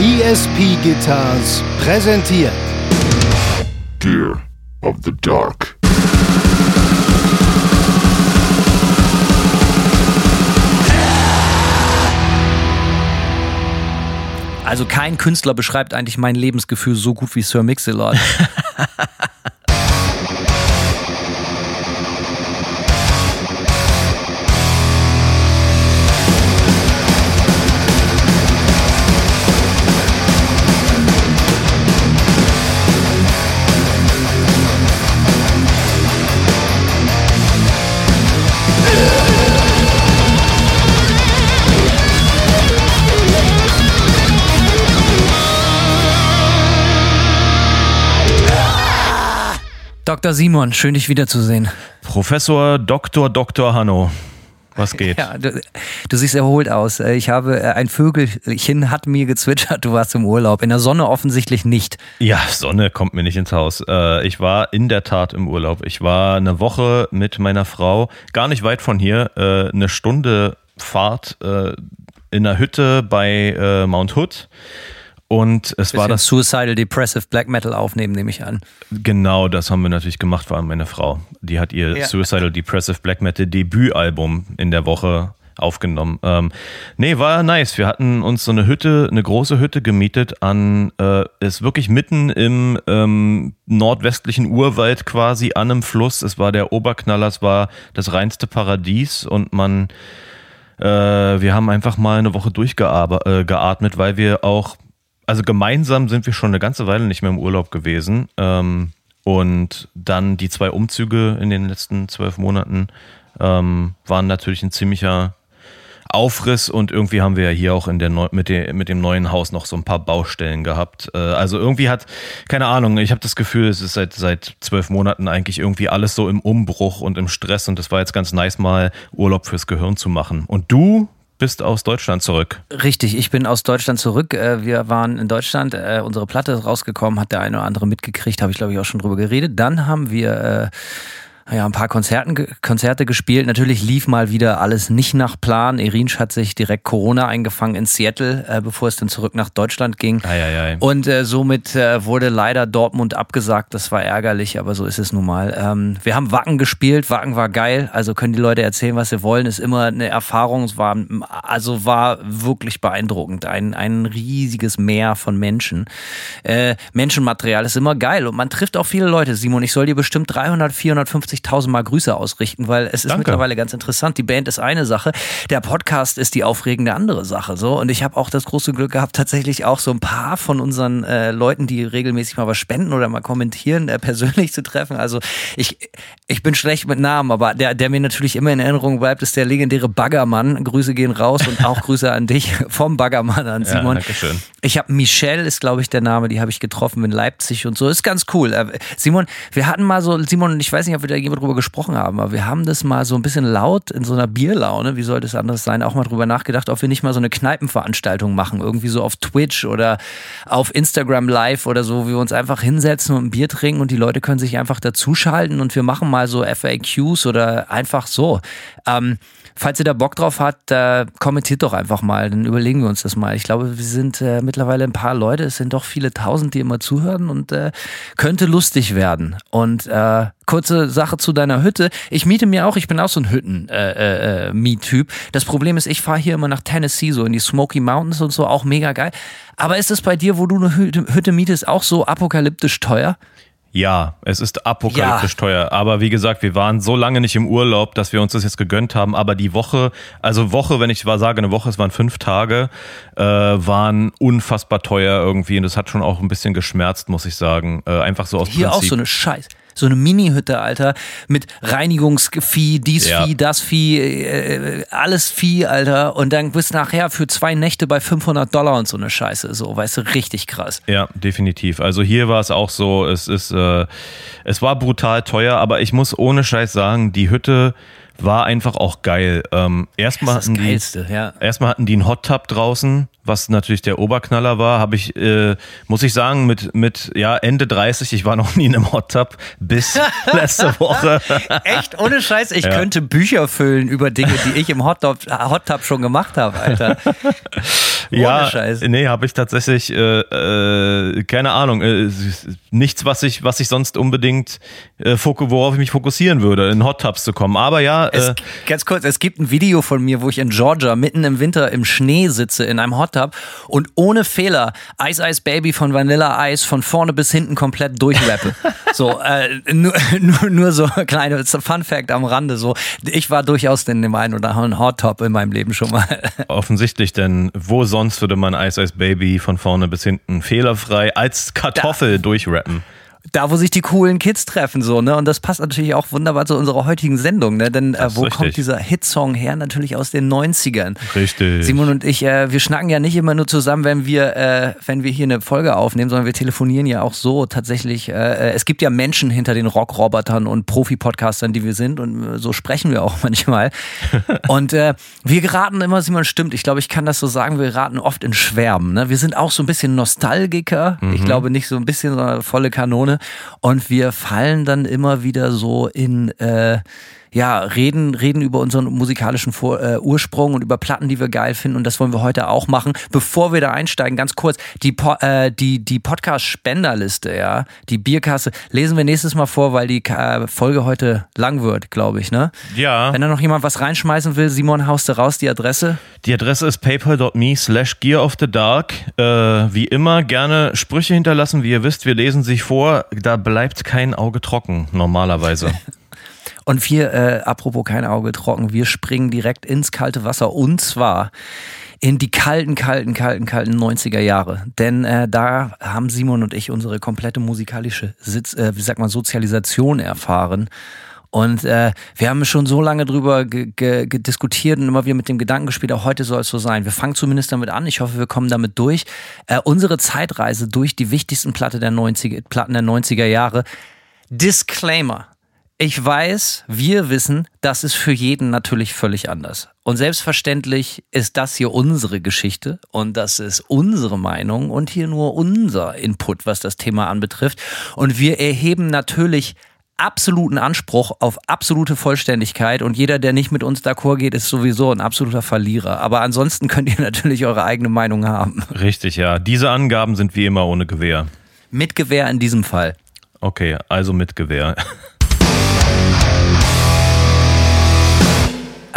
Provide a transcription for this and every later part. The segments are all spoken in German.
ESP Guitars präsentiert Gear of the Dark. Also kein Künstler beschreibt eigentlich mein Lebensgefühl so gut wie Sir Mix-a-Lot. Dr. Simon, schön dich wiederzusehen. Professor Dr. Dr. Hanno. Was geht? Ja, du, du, siehst erholt aus. Äh, ich habe äh, ein Vögelchen hat mir gezwitschert, du warst im Urlaub. In der Sonne offensichtlich nicht. Ja, Sonne kommt mir nicht ins Haus. Äh, ich war in der Tat im Urlaub. Ich war eine Woche mit meiner Frau, gar nicht weit von hier, eine Stunde Fahrt in einer Hütte bei Mount Hood. Und es war das. Suicidal Depressive Black Metal aufnehmen, nehme ich an. Genau, das haben wir natürlich gemacht, vor allem meine Frau. Die hat ihr ja. Suicidal Depressive Black Metal Debütalbum in der Woche aufgenommen. Ähm, nee, war nice. Wir hatten uns so eine Hütte, eine große Hütte gemietet an, äh, ist wirklich mitten im ähm, nordwestlichen Urwald quasi an einem Fluss. Es war der Oberknaller, es war das reinste Paradies und man, äh, wir haben einfach mal eine Woche durchgeatmet, äh, weil wir auch also gemeinsam sind wir schon eine ganze Weile nicht mehr im Urlaub gewesen. Ähm, und dann die zwei Umzüge in den letzten zwölf Monaten ähm, waren natürlich ein ziemlicher Aufriss und irgendwie haben wir ja hier auch in der Neu mit, der, mit dem neuen Haus noch so ein paar Baustellen gehabt. Äh, also irgendwie hat, keine Ahnung, ich habe das Gefühl, es ist seit, seit zwölf Monaten eigentlich irgendwie alles so im Umbruch und im Stress und das war jetzt ganz nice mal Urlaub fürs Gehirn zu machen. Und du bist aus Deutschland zurück. Richtig, ich bin aus Deutschland zurück. Äh, wir waren in Deutschland, äh, unsere Platte ist rausgekommen, hat der eine oder andere mitgekriegt, habe ich glaube ich auch schon drüber geredet. Dann haben wir äh, ja, ein paar Konzerten, Konzerte gespielt. Natürlich lief mal wieder alles nicht nach Plan. Erinsch hat sich direkt Corona eingefangen in Seattle, äh, bevor es dann zurück nach Deutschland ging. Ei, ei, ei. Und äh, somit äh, wurde leider Dortmund abgesagt. Das war ärgerlich, aber so ist es nun mal. Ähm, wir haben Wacken gespielt. Wacken war geil. Also können die Leute erzählen, was sie wollen. Ist immer eine Erfahrung. Es war, also war wirklich beeindruckend. Ein, ein riesiges Meer von Menschen. Äh, Menschenmaterial ist immer geil und man trifft auch viele Leute. Simon, ich soll dir bestimmt 300, 450 50.000 Mal Grüße ausrichten, weil es ist Danke. mittlerweile ganz interessant. Die Band ist eine Sache, der Podcast ist die aufregende andere Sache. So und ich habe auch das große Glück gehabt, tatsächlich auch so ein paar von unseren äh, Leuten, die regelmäßig mal was spenden oder mal kommentieren, äh, persönlich zu treffen. Also ich ich bin schlecht mit Namen, aber der der mir natürlich immer in Erinnerung bleibt, ist der legendäre Baggermann. Grüße gehen raus und auch Grüße an dich vom Baggermann an Simon. Ja, schön. Ich habe Michelle ist glaube ich der Name, die habe ich getroffen in Leipzig und so. Ist ganz cool. Äh, Simon, wir hatten mal so Simon, ich weiß nicht, ob wir da wir drüber gesprochen haben, aber wir haben das mal so ein bisschen laut in so einer Bierlaune, wie sollte es anders sein, auch mal drüber nachgedacht, ob wir nicht mal so eine Kneipenveranstaltung machen, irgendwie so auf Twitch oder auf Instagram Live oder so, wie wir uns einfach hinsetzen und ein Bier trinken und die Leute können sich einfach dazuschalten und wir machen mal so FAQs oder einfach so. Ähm, falls ihr da Bock drauf habt, äh, kommentiert doch einfach mal, dann überlegen wir uns das mal. Ich glaube, wir sind äh, mittlerweile ein paar Leute, es sind doch viele tausend, die immer zuhören und äh, könnte lustig werden. Und äh, kurze Sache zu deiner Hütte. Ich miete mir auch, ich bin auch so ein Hütten-Miet-Typ. Äh, äh, das Problem ist, ich fahre hier immer nach Tennessee, so in die Smoky Mountains und so, auch mega geil. Aber ist es bei dir, wo du eine Hütte mietest, auch so apokalyptisch teuer? Ja, es ist apokalyptisch ja. teuer. Aber wie gesagt, wir waren so lange nicht im Urlaub, dass wir uns das jetzt gegönnt haben. Aber die Woche, also Woche, wenn ich sage eine Woche, es waren fünf Tage, äh, waren unfassbar teuer irgendwie. Und das hat schon auch ein bisschen geschmerzt, muss ich sagen. Äh, einfach so aus Hier Prinzip. auch so eine Scheiß so eine Mini-Hütte, Alter, mit Reinigungsvieh, dies ja. Vieh, das Vieh, äh, alles Vieh, Alter. Und dann bist du nachher für zwei Nächte bei 500 Dollar und so eine Scheiße. So, weißt du, richtig krass. Ja, definitiv. Also hier war es auch so, es ist, äh, es war brutal teuer, aber ich muss ohne Scheiß sagen, die Hütte war einfach auch geil. Ähm, erstmal hatten die, Geilste, ja. erstmal hatten die einen Hot Tub draußen, was natürlich der Oberknaller war. Habe ich, äh, muss ich sagen, mit mit ja Ende 30, ich war noch nie in einem Hot Tub bis letzte Woche. Echt, ohne Scheiß, ich Ja. könnte Bücher füllen über Dinge, die ich im Hot Tub, Hot Tub schon gemacht habe, Alter. Ohne ja, Scheiß. nee, habe ich tatsächlich äh, äh, keine Ahnung, äh, nichts, was ich was ich sonst unbedingt äh, worauf ich mich fokussieren würde, in Hot Tubs zu kommen. Aber ja, Es, äh, ganz kurz, es gibt ein Video von mir, wo ich in Georgia mitten im Winter im Schnee sitze in einem Hot Tub und ohne Fehler Ice Ice Baby von Vanilla Ice von vorne bis hinten komplett durchrappe. so, äh, nur, nur, nur so kleine Fun Fact am Rande. So, ich war durchaus in dem einen oder anderen Hot Tub in meinem Leben schon mal. offensichtlich, denn wo sonst würde man Ice Ice Baby von vorne bis hinten fehlerfrei als Kartoffel durchrappen? Da, wo sich die coolen Kids treffen, so, ne? Und das passt natürlich auch wunderbar zu unserer heutigen Sendung, ne? Denn äh, wo richtig. kommt dieser Hitsong her? Natürlich aus den 90ern. Richtig. Simon und ich, äh, wir schnacken ja nicht immer nur zusammen, wenn wir, äh, wenn wir hier eine Folge aufnehmen, sondern wir telefonieren ja auch so tatsächlich. Äh, äh, es gibt ja Menschen hinter den Rockrobotern und Profi-Podcastern, die wir sind und äh, so sprechen wir auch manchmal. und äh, wir geraten immer, Simon, stimmt, ich glaube, ich kann das so sagen, wir geraten oft in Schwärmen. Ne? Wir sind auch so ein bisschen Nostalgiker. Ich glaube nicht so ein bisschen, sondern volle Kanone. Und wir fallen dann immer wieder so in... Äh, ja, reden, reden über unseren musikalischen Vor äh, Ursprung und über Platten, die wir geil finden. Und das wollen wir heute auch machen. Bevor wir da einsteigen, ganz kurz, die, po äh, die, die Podcast-Spenderliste, ja, die Bierkasse, lesen wir nächstes Mal vor, weil die äh, Folge heute lang wird, glaube ich, ne? Ja, Wenn da noch jemand was reinschmeißen will, Simon, haust du raus die Adresse? die Adresse ist paypal.me slash gear of the dark. Äh, wie immer gerne Sprüche hinterlassen. Wie ihr wisst, wir lesen sich vor. Da bleibt kein Auge trocken, normalerweise. Und wir, äh, apropos kein Auge trocken, wir springen direkt ins kalte Wasser und zwar in die kalten, kalten, kalten, kalten 90er Jahre. Denn äh, da haben Simon und ich unsere komplette musikalische Sitz, äh, wie sagt man, Sozialisation erfahren. Und äh, wir haben schon so lange drüber diskutiert und immer wieder mit dem Gedanken gespielt, auch heute soll es so sein. Wir fangen zumindest damit an. Ich hoffe, wir kommen damit durch. Äh, unsere Zeitreise durch die wichtigsten Platte der 90er, Platten der 90er Jahre. Disclaimer. Ich weiß, wir wissen, das ist für jeden natürlich völlig anders. Und selbstverständlich ist das hier unsere Geschichte und das ist unsere Meinung und hier nur unser Input, was das Thema anbetrifft. Und wir erheben natürlich absoluten Anspruch auf absolute Vollständigkeit und jeder, der nicht mit uns d'accord geht, ist sowieso ein absoluter Verlierer. Aber ansonsten könnt ihr natürlich eure eigene Meinung haben. Richtig, ja. Diese Angaben sind wie immer ohne Gewehr. Mit Gewehr in diesem Fall. Okay, also mit Gewehr.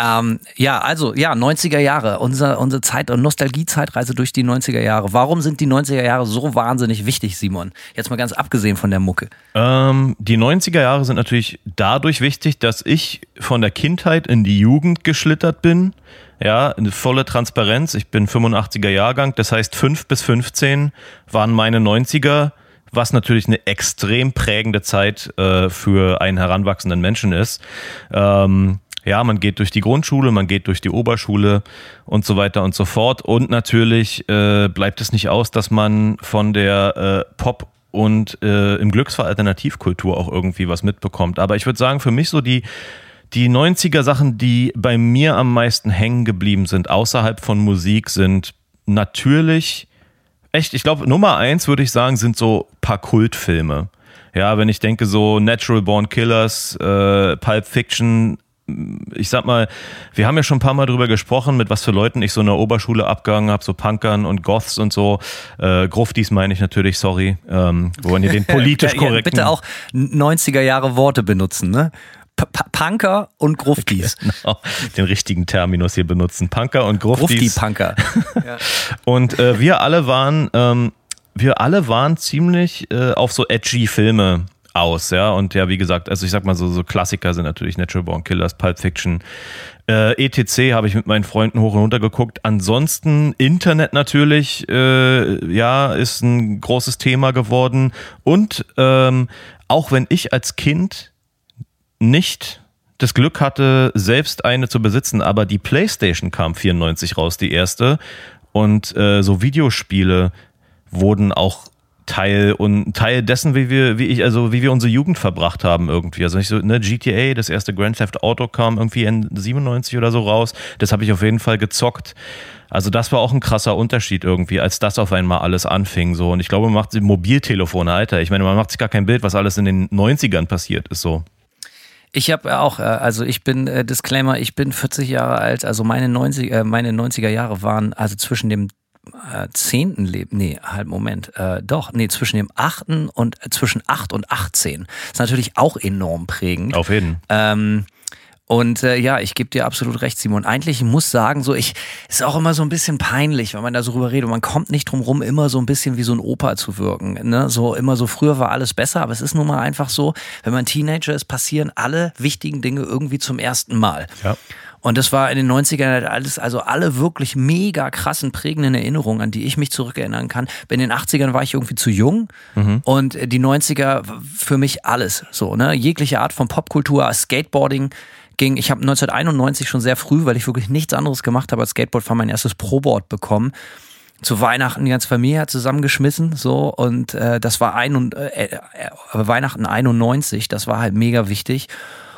Ähm, ja, also, ja, 90er Jahre, unser, unsere Zeit- und Nostalgie-Zeitreise durch die 90er Jahre. Warum sind die 90er Jahre so wahnsinnig wichtig, Simon? Jetzt mal ganz abgesehen von der Mucke. Ähm, die 90er Jahre sind natürlich dadurch wichtig, dass ich von der Kindheit in die Jugend geschlittert bin. Ja, volle Transparenz. Ich bin 85er Jahrgang, das heißt 5 bis 15 waren meine 90er, was natürlich eine extrem prägende Zeit äh, für einen heranwachsenden Menschen ist. Ähm, ja, man geht durch die Grundschule, man geht durch die Oberschule und so weiter und so fort. Und natürlich äh, bleibt es nicht aus, dass man von der äh, Pop- und äh, im Glücksfall Alternativkultur auch irgendwie was mitbekommt. Aber ich würde sagen, für mich so die, die 90er Sachen, die bei mir am meisten hängen geblieben sind, außerhalb von Musik, sind natürlich, echt, ich glaube, Nummer eins würde ich sagen, sind so ein paar Kultfilme. Ja, wenn ich denke, so Natural Born Killers, äh, Pulp Fiction, ich sag mal, wir haben ja schon ein paar Mal drüber gesprochen, mit was für Leuten ich so in der Oberschule abgegangen habe, so Punkern und Goths und so. Äh, Gruftis meine ich natürlich, sorry. Ähm, wollen ihr den politisch korrekten... bitte auch 90er Jahre Worte benutzen, ne? P Punker und Gruftis. Genau, den richtigen Terminus hier benutzen. Punker und Gruftis. Grufti-Punker. Und äh, wir alle waren, ähm, wir alle waren ziemlich äh, auf so edgy Filme aus, ja. Und ja, wie gesagt, also ich sag mal so, so Klassiker sind natürlich Natural Born Killers, Pulp Fiction, äh, ETC habe ich mit meinen Freunden hoch und runter geguckt. Ansonsten Internet natürlich, äh, ja, ist ein großes Thema geworden. Und ähm, auch wenn ich als Kind nicht das Glück hatte, selbst eine zu besitzen, aber die PlayStation kam 94 raus, die erste. Und äh, so Videospiele wurden auch Teil und Teil dessen, wie wir, wie ich, also wie wir unsere Jugend verbracht haben irgendwie. Also nicht so, ne, GTA, das erste Grand Theft Auto kam irgendwie in 97 oder so raus. Das habe ich auf jeden Fall gezockt. Also das war auch ein krasser Unterschied irgendwie, als das auf einmal alles anfing. So. Und ich glaube, man macht Mobiltelefone, Alter. Ich meine, man macht sich gar kein Bild, was alles in den 90ern passiert ist so. Ich habe auch, äh, also ich bin, äh, Disclaimer, ich bin 40 Jahre alt, also meine 90, äh, meine 90er Jahre waren also zwischen dem zehnten Leben, nee, halt Moment, äh, doch, nee, zwischen dem achten und äh, zwischen acht und 18. ist natürlich auch enorm prägend. Auf jeden. Ähm, und äh, ja, ich gebe dir absolut recht, Simon. Eigentlich muss sagen, so ich ist auch immer so ein bisschen peinlich, wenn man da so drüber redet. Man kommt nicht drum rum, immer so ein bisschen wie so ein Opa zu wirken. Ne? So immer so früher war alles besser, aber es ist nun mal einfach so, wenn man Teenager ist, passieren alle wichtigen Dinge irgendwie zum ersten Mal. Ja. Und das war in den 90ern halt alles, also alle wirklich mega krassen, prägenden Erinnerungen, an die ich mich zurückerinnern kann. In den 80ern war ich irgendwie zu jung mhm. und die 90er für mich alles. So, ne? Jegliche Art von Popkultur, Skateboarding, ging, ich habe 1991 schon sehr früh, weil ich wirklich nichts anderes gemacht habe als Skateboard, war mein erstes Pro-Board bekommen. Zu Weihnachten die ganze Familie hat zusammengeschmissen, so und äh, das war ein und äh, äh, Weihnachten 91, das war halt mega wichtig.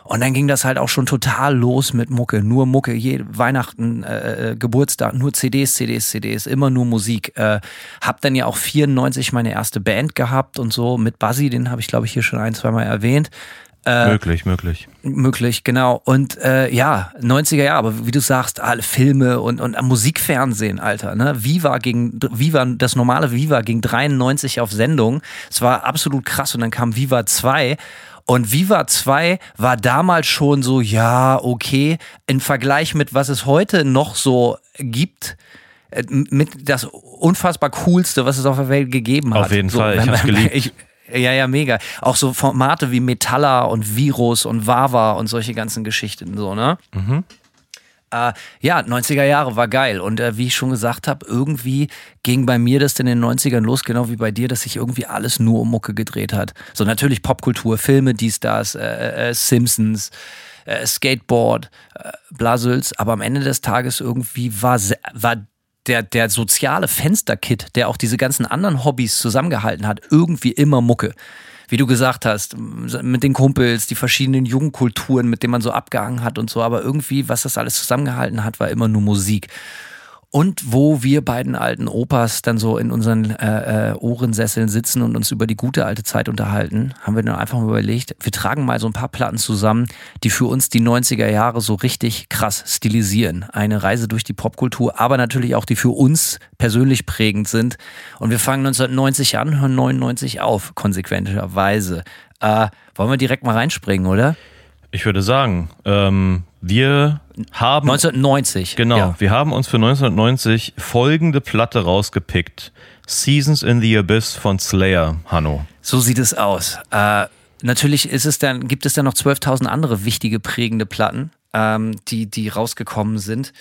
Und dann ging das halt auch schon total los mit Mucke, nur Mucke, je, Weihnachten, äh, äh Geburtstag, nur CDs, CDs, CDs, immer nur Musik. Äh, hab dann ja auch 94 meine erste Band gehabt und so mit Buzzy, den habe ich glaube ich hier schon ein, zwei Mal erwähnt. Äh, möglich, möglich. Möglich, genau. Und äh, ja, 90er Jahre, aber wie du sagst, alle Filme und, und Musikfernsehen, Alter. Ne? Viva gegen Viva, das normale Viva ging 93 auf Sendung. Es war absolut krass. Und dann kam Viva 2. Und Viva 2 war damals schon so, ja, okay, im Vergleich mit was es heute noch so gibt, äh, mit das unfassbar coolste, was es auf der Welt gegeben hat. Auf jeden so, Fall, ich hab's geliebt. Ich, ja, ja, mega. Auch so Formate wie Metalla und Virus und Wawa und solche ganzen Geschichten, so, ne? Mhm. Äh, ja, 90er Jahre war geil. Und äh, wie ich schon gesagt habe, irgendwie ging bei mir das in den 90ern los, genau wie bei dir, dass sich irgendwie alles nur um Mucke gedreht hat. So natürlich Popkultur, Filme, dies, das, äh, äh, äh Simpsons, äh, Skateboard, Blasels. Aber am Ende des Tages irgendwie war, war der, der soziale Fensterkit, der auch diese ganzen anderen Hobbys zusammengehalten hat, irgendwie immer Mucke. Wie du gesagt hast, mit den Kumpels, die verschiedenen Jugendkulturen, mit denen man so abgehangen hat und so, aber irgendwie, was das alles zusammengehalten hat, war immer nur Musik. Und wo wir beiden alten Opas dann so in unseren äh, äh, Ohrensesseln sitzen und uns über die gute alte Zeit unterhalten, haben wir dann einfach mal überlegt, wir tragen mal so ein paar Platten zusammen, die für uns die 90er Jahre so richtig krass stilisieren. Eine Reise durch die Popkultur, aber natürlich auch die für uns persönlich prägend sind. Und wir fangen 1990 an, hören 99 auf, konsequenterweise. Äh, wollen wir direkt mal reinspringen, oder? Ich würde sagen, ähm, wir haben. 1990. Genau, ja. wir haben uns für 1990 folgende Platte rausgepickt: Seasons in the Abyss von Slayer, Hanno. So sieht es aus. Äh, natürlich ist es dann, gibt es dann noch 12.000 andere wichtige prägende Platten, ähm, die, die rausgekommen sind.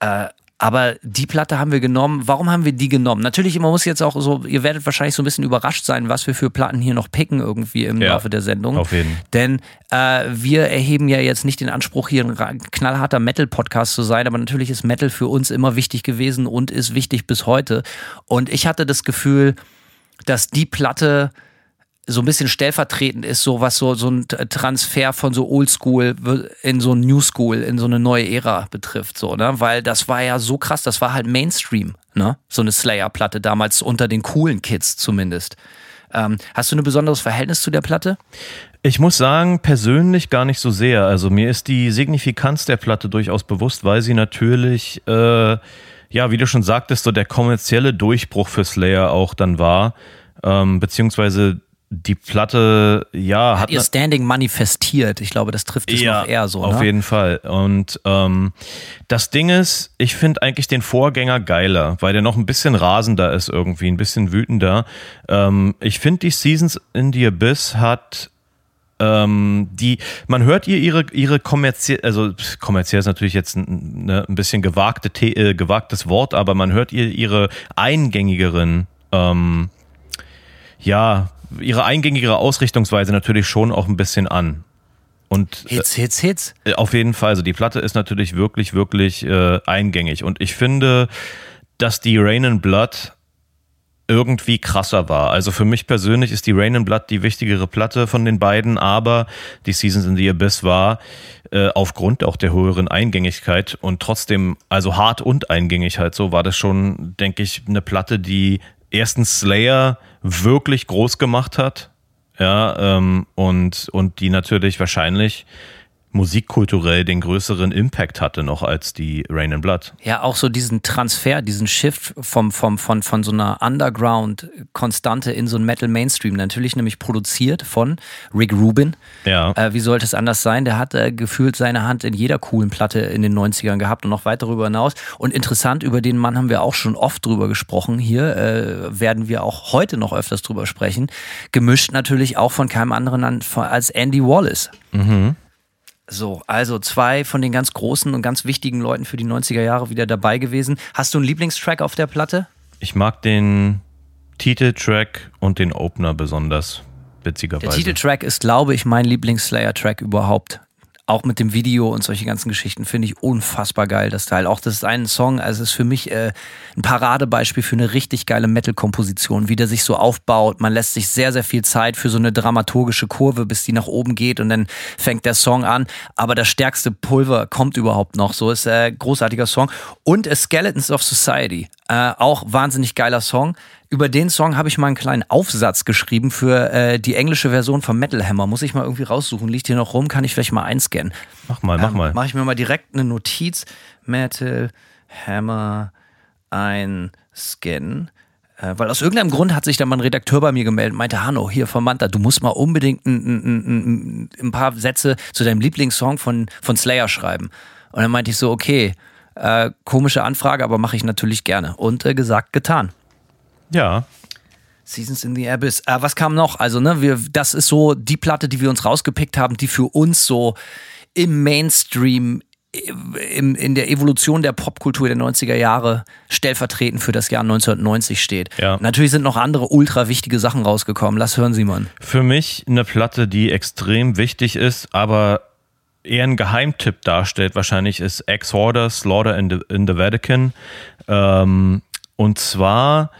Äh, aber die Platte haben wir genommen. Warum haben wir die genommen? Natürlich, man muss jetzt auch so, ihr werdet wahrscheinlich so ein bisschen überrascht sein, was wir für Platten hier noch picken irgendwie im ja, Laufe der Sendung. Auf jeden. Denn äh, wir erheben ja jetzt nicht den Anspruch, hier ein knallharter Metal-Podcast zu sein, aber natürlich ist Metal für uns immer wichtig gewesen und ist wichtig bis heute. Und ich hatte das Gefühl, dass die Platte so ein bisschen stellvertretend ist, so was so, so ein Transfer von so Oldschool in so New School, in so eine neue Ära betrifft, so, ne? Weil das war ja so krass, das war halt Mainstream, ne? So eine Slayer-Platte damals unter den coolen Kids zumindest. Ähm, hast du ein besonderes Verhältnis zu der Platte? Ich muss sagen, persönlich gar nicht so sehr. Also mir ist die Signifikanz der Platte durchaus bewusst, weil sie natürlich, äh, ja, wie du schon sagtest, so der kommerzielle Durchbruch für Slayer auch dann war. Ähm, beziehungsweise die Platte, ja, hat, hat ihr Standing manifestiert. Ich glaube, das trifft es ja, noch eher so. Auf ne? jeden Fall. Und ähm, das Ding ist, ich finde eigentlich den Vorgänger geiler, weil der noch ein bisschen rasender ist irgendwie, ein bisschen wütender. Ähm, ich finde, die Seasons in the Abyss hat ähm, die, man hört ihr ihre, ihre kommerziell, also kommerziell ist natürlich jetzt ein, ne, ein bisschen gewagte, äh, gewagtes Wort, aber man hört ihr ihre eingängigeren, ähm, ja, ihre eingängige Ausrichtungsweise natürlich schon auch ein bisschen an. Und Hits, Hits, Hits. Äh, auf jeden Fall. Also die Platte ist natürlich wirklich, wirklich äh, eingängig. Und ich finde, dass die Rain and Blood irgendwie krasser war. Also für mich persönlich ist die Rain and Blood die wichtigere Platte von den beiden, aber die Seasons in the Abyss war äh, aufgrund auch der höheren Eingängigkeit und trotzdem, also hart und eingängig halt so, war das schon, denke ich, eine Platte, die erstens Slayer wirklich groß gemacht hat. Ja, ähm, und, und die natürlich wahrscheinlich musikkulturell den größeren Impact hatte noch als die Rain and Blood. Ja, auch so diesen Transfer, diesen Shift vom, vom, von, von so einer Underground-Konstante in so ein Metal-Mainstream. Natürlich nämlich produziert von Rick Rubin. Ja. Äh, wie sollte es anders sein? Der hat äh, gefühlt seine Hand in jeder coolen Platte in den 90ern gehabt und noch weit darüber hinaus. Und interessant, über den Mann haben wir auch schon oft drüber gesprochen. Hier äh, werden wir auch heute noch öfters drüber sprechen. Gemischt natürlich auch von keinem anderen als Andy Wallace. Mhm. So, also zwei von den ganz großen und ganz wichtigen Leuten für die 90er Jahre wieder dabei gewesen. Hast du einen Lieblingstrack auf der Platte? Ich mag den Titeltrack und den Opener besonders, witzigerweise. Der Titeltrack ist, glaube ich, mein Lieblings-Slayer-Track überhaupt auch mit dem Video und solche ganzen Geschichten finde ich unfassbar geil, das Teil. Auch das ist ein Song, also es ist für mich äh, ein Paradebeispiel für eine richtig geile Metal-Komposition, wie der sich so aufbaut. Man lässt sich sehr, sehr viel Zeit für so eine dramaturgische Kurve, bis die nach oben geht und dann fängt der Song an. Aber das stärkste Pulver kommt überhaupt noch. So ist ein äh, großartiger Song. Und Skeletons of Society, äh, auch wahnsinnig geiler Song. Über den Song habe ich mal einen kleinen Aufsatz geschrieben für äh, die englische Version von Metal Hammer. Muss ich mal irgendwie raussuchen. Liegt hier noch rum, kann ich vielleicht mal einscannen. Mach mal, mach ähm, mal. Mache ich mir mal direkt eine Notiz. Metal Hammer einscannen. Äh, weil aus irgendeinem Grund hat sich dann mal ein Redakteur bei mir gemeldet und meinte, Hanno, hier von Manta, du musst mal unbedingt ein, ein, ein, ein, paar Sätze zu deinem Lieblingssong von, von Slayer schreiben. Und dann meinte ich so, okay, äh, komische Anfrage, aber mache ich natürlich gerne. Und äh, gesagt, getan. Ja. Seasons in the Abyss. Äh, was kam noch? Also, ne, wir, das ist so die Platte, die wir uns rausgepickt haben, die für uns so im Mainstream, im, in der Evolution der Popkultur der 90er Jahre stellvertretend für das Jahr 1990 steht. Ja. Natürlich sind noch andere ultra wichtige Sachen rausgekommen. Lass hören, Simon. Für mich eine Platte, die extrem wichtig ist, aber eher ein Geheimtipp darstellt, wahrscheinlich ist Ex-Horder, Slaughter in the, in the Vatican. Ähm, und zwar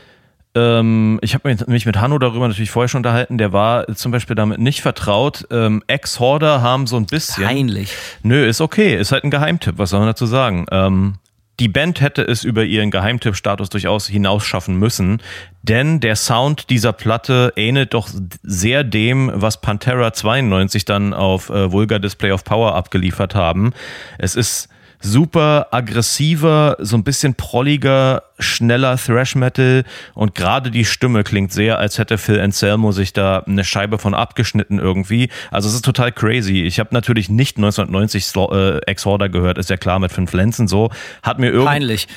ähm, ich habe mich mit Hanno darüber natürlich vorher schon unterhalten, der war zum Beispiel damit nicht vertraut. Ähm, Ex-Horder haben so ein bisschen. Peinlich. Nö, ist okay, ist halt ein Geheimtipp, was soll man dazu sagen? Ähm, die Band hätte es über ihren Geheimtipp-Status durchaus hinausschaffen müssen, denn der Sound dieser Platte ähnelt doch sehr dem, was Pantera 92 dann auf äh, Vulgar Display of Power abgeliefert haben. Es ist super aggressiver, so ein bisschen prolliger, schneller Thrash Metal und gerade die Stimme klingt sehr, als hätte Phil Anselmo sich da eine Scheibe von abgeschnitten irgendwie. Also es ist total crazy. Ich habe natürlich nicht 1990 Slo äh, Exhorder gehört, ist ja klar mit fünf Lenzen so. Hat mir irgendwie.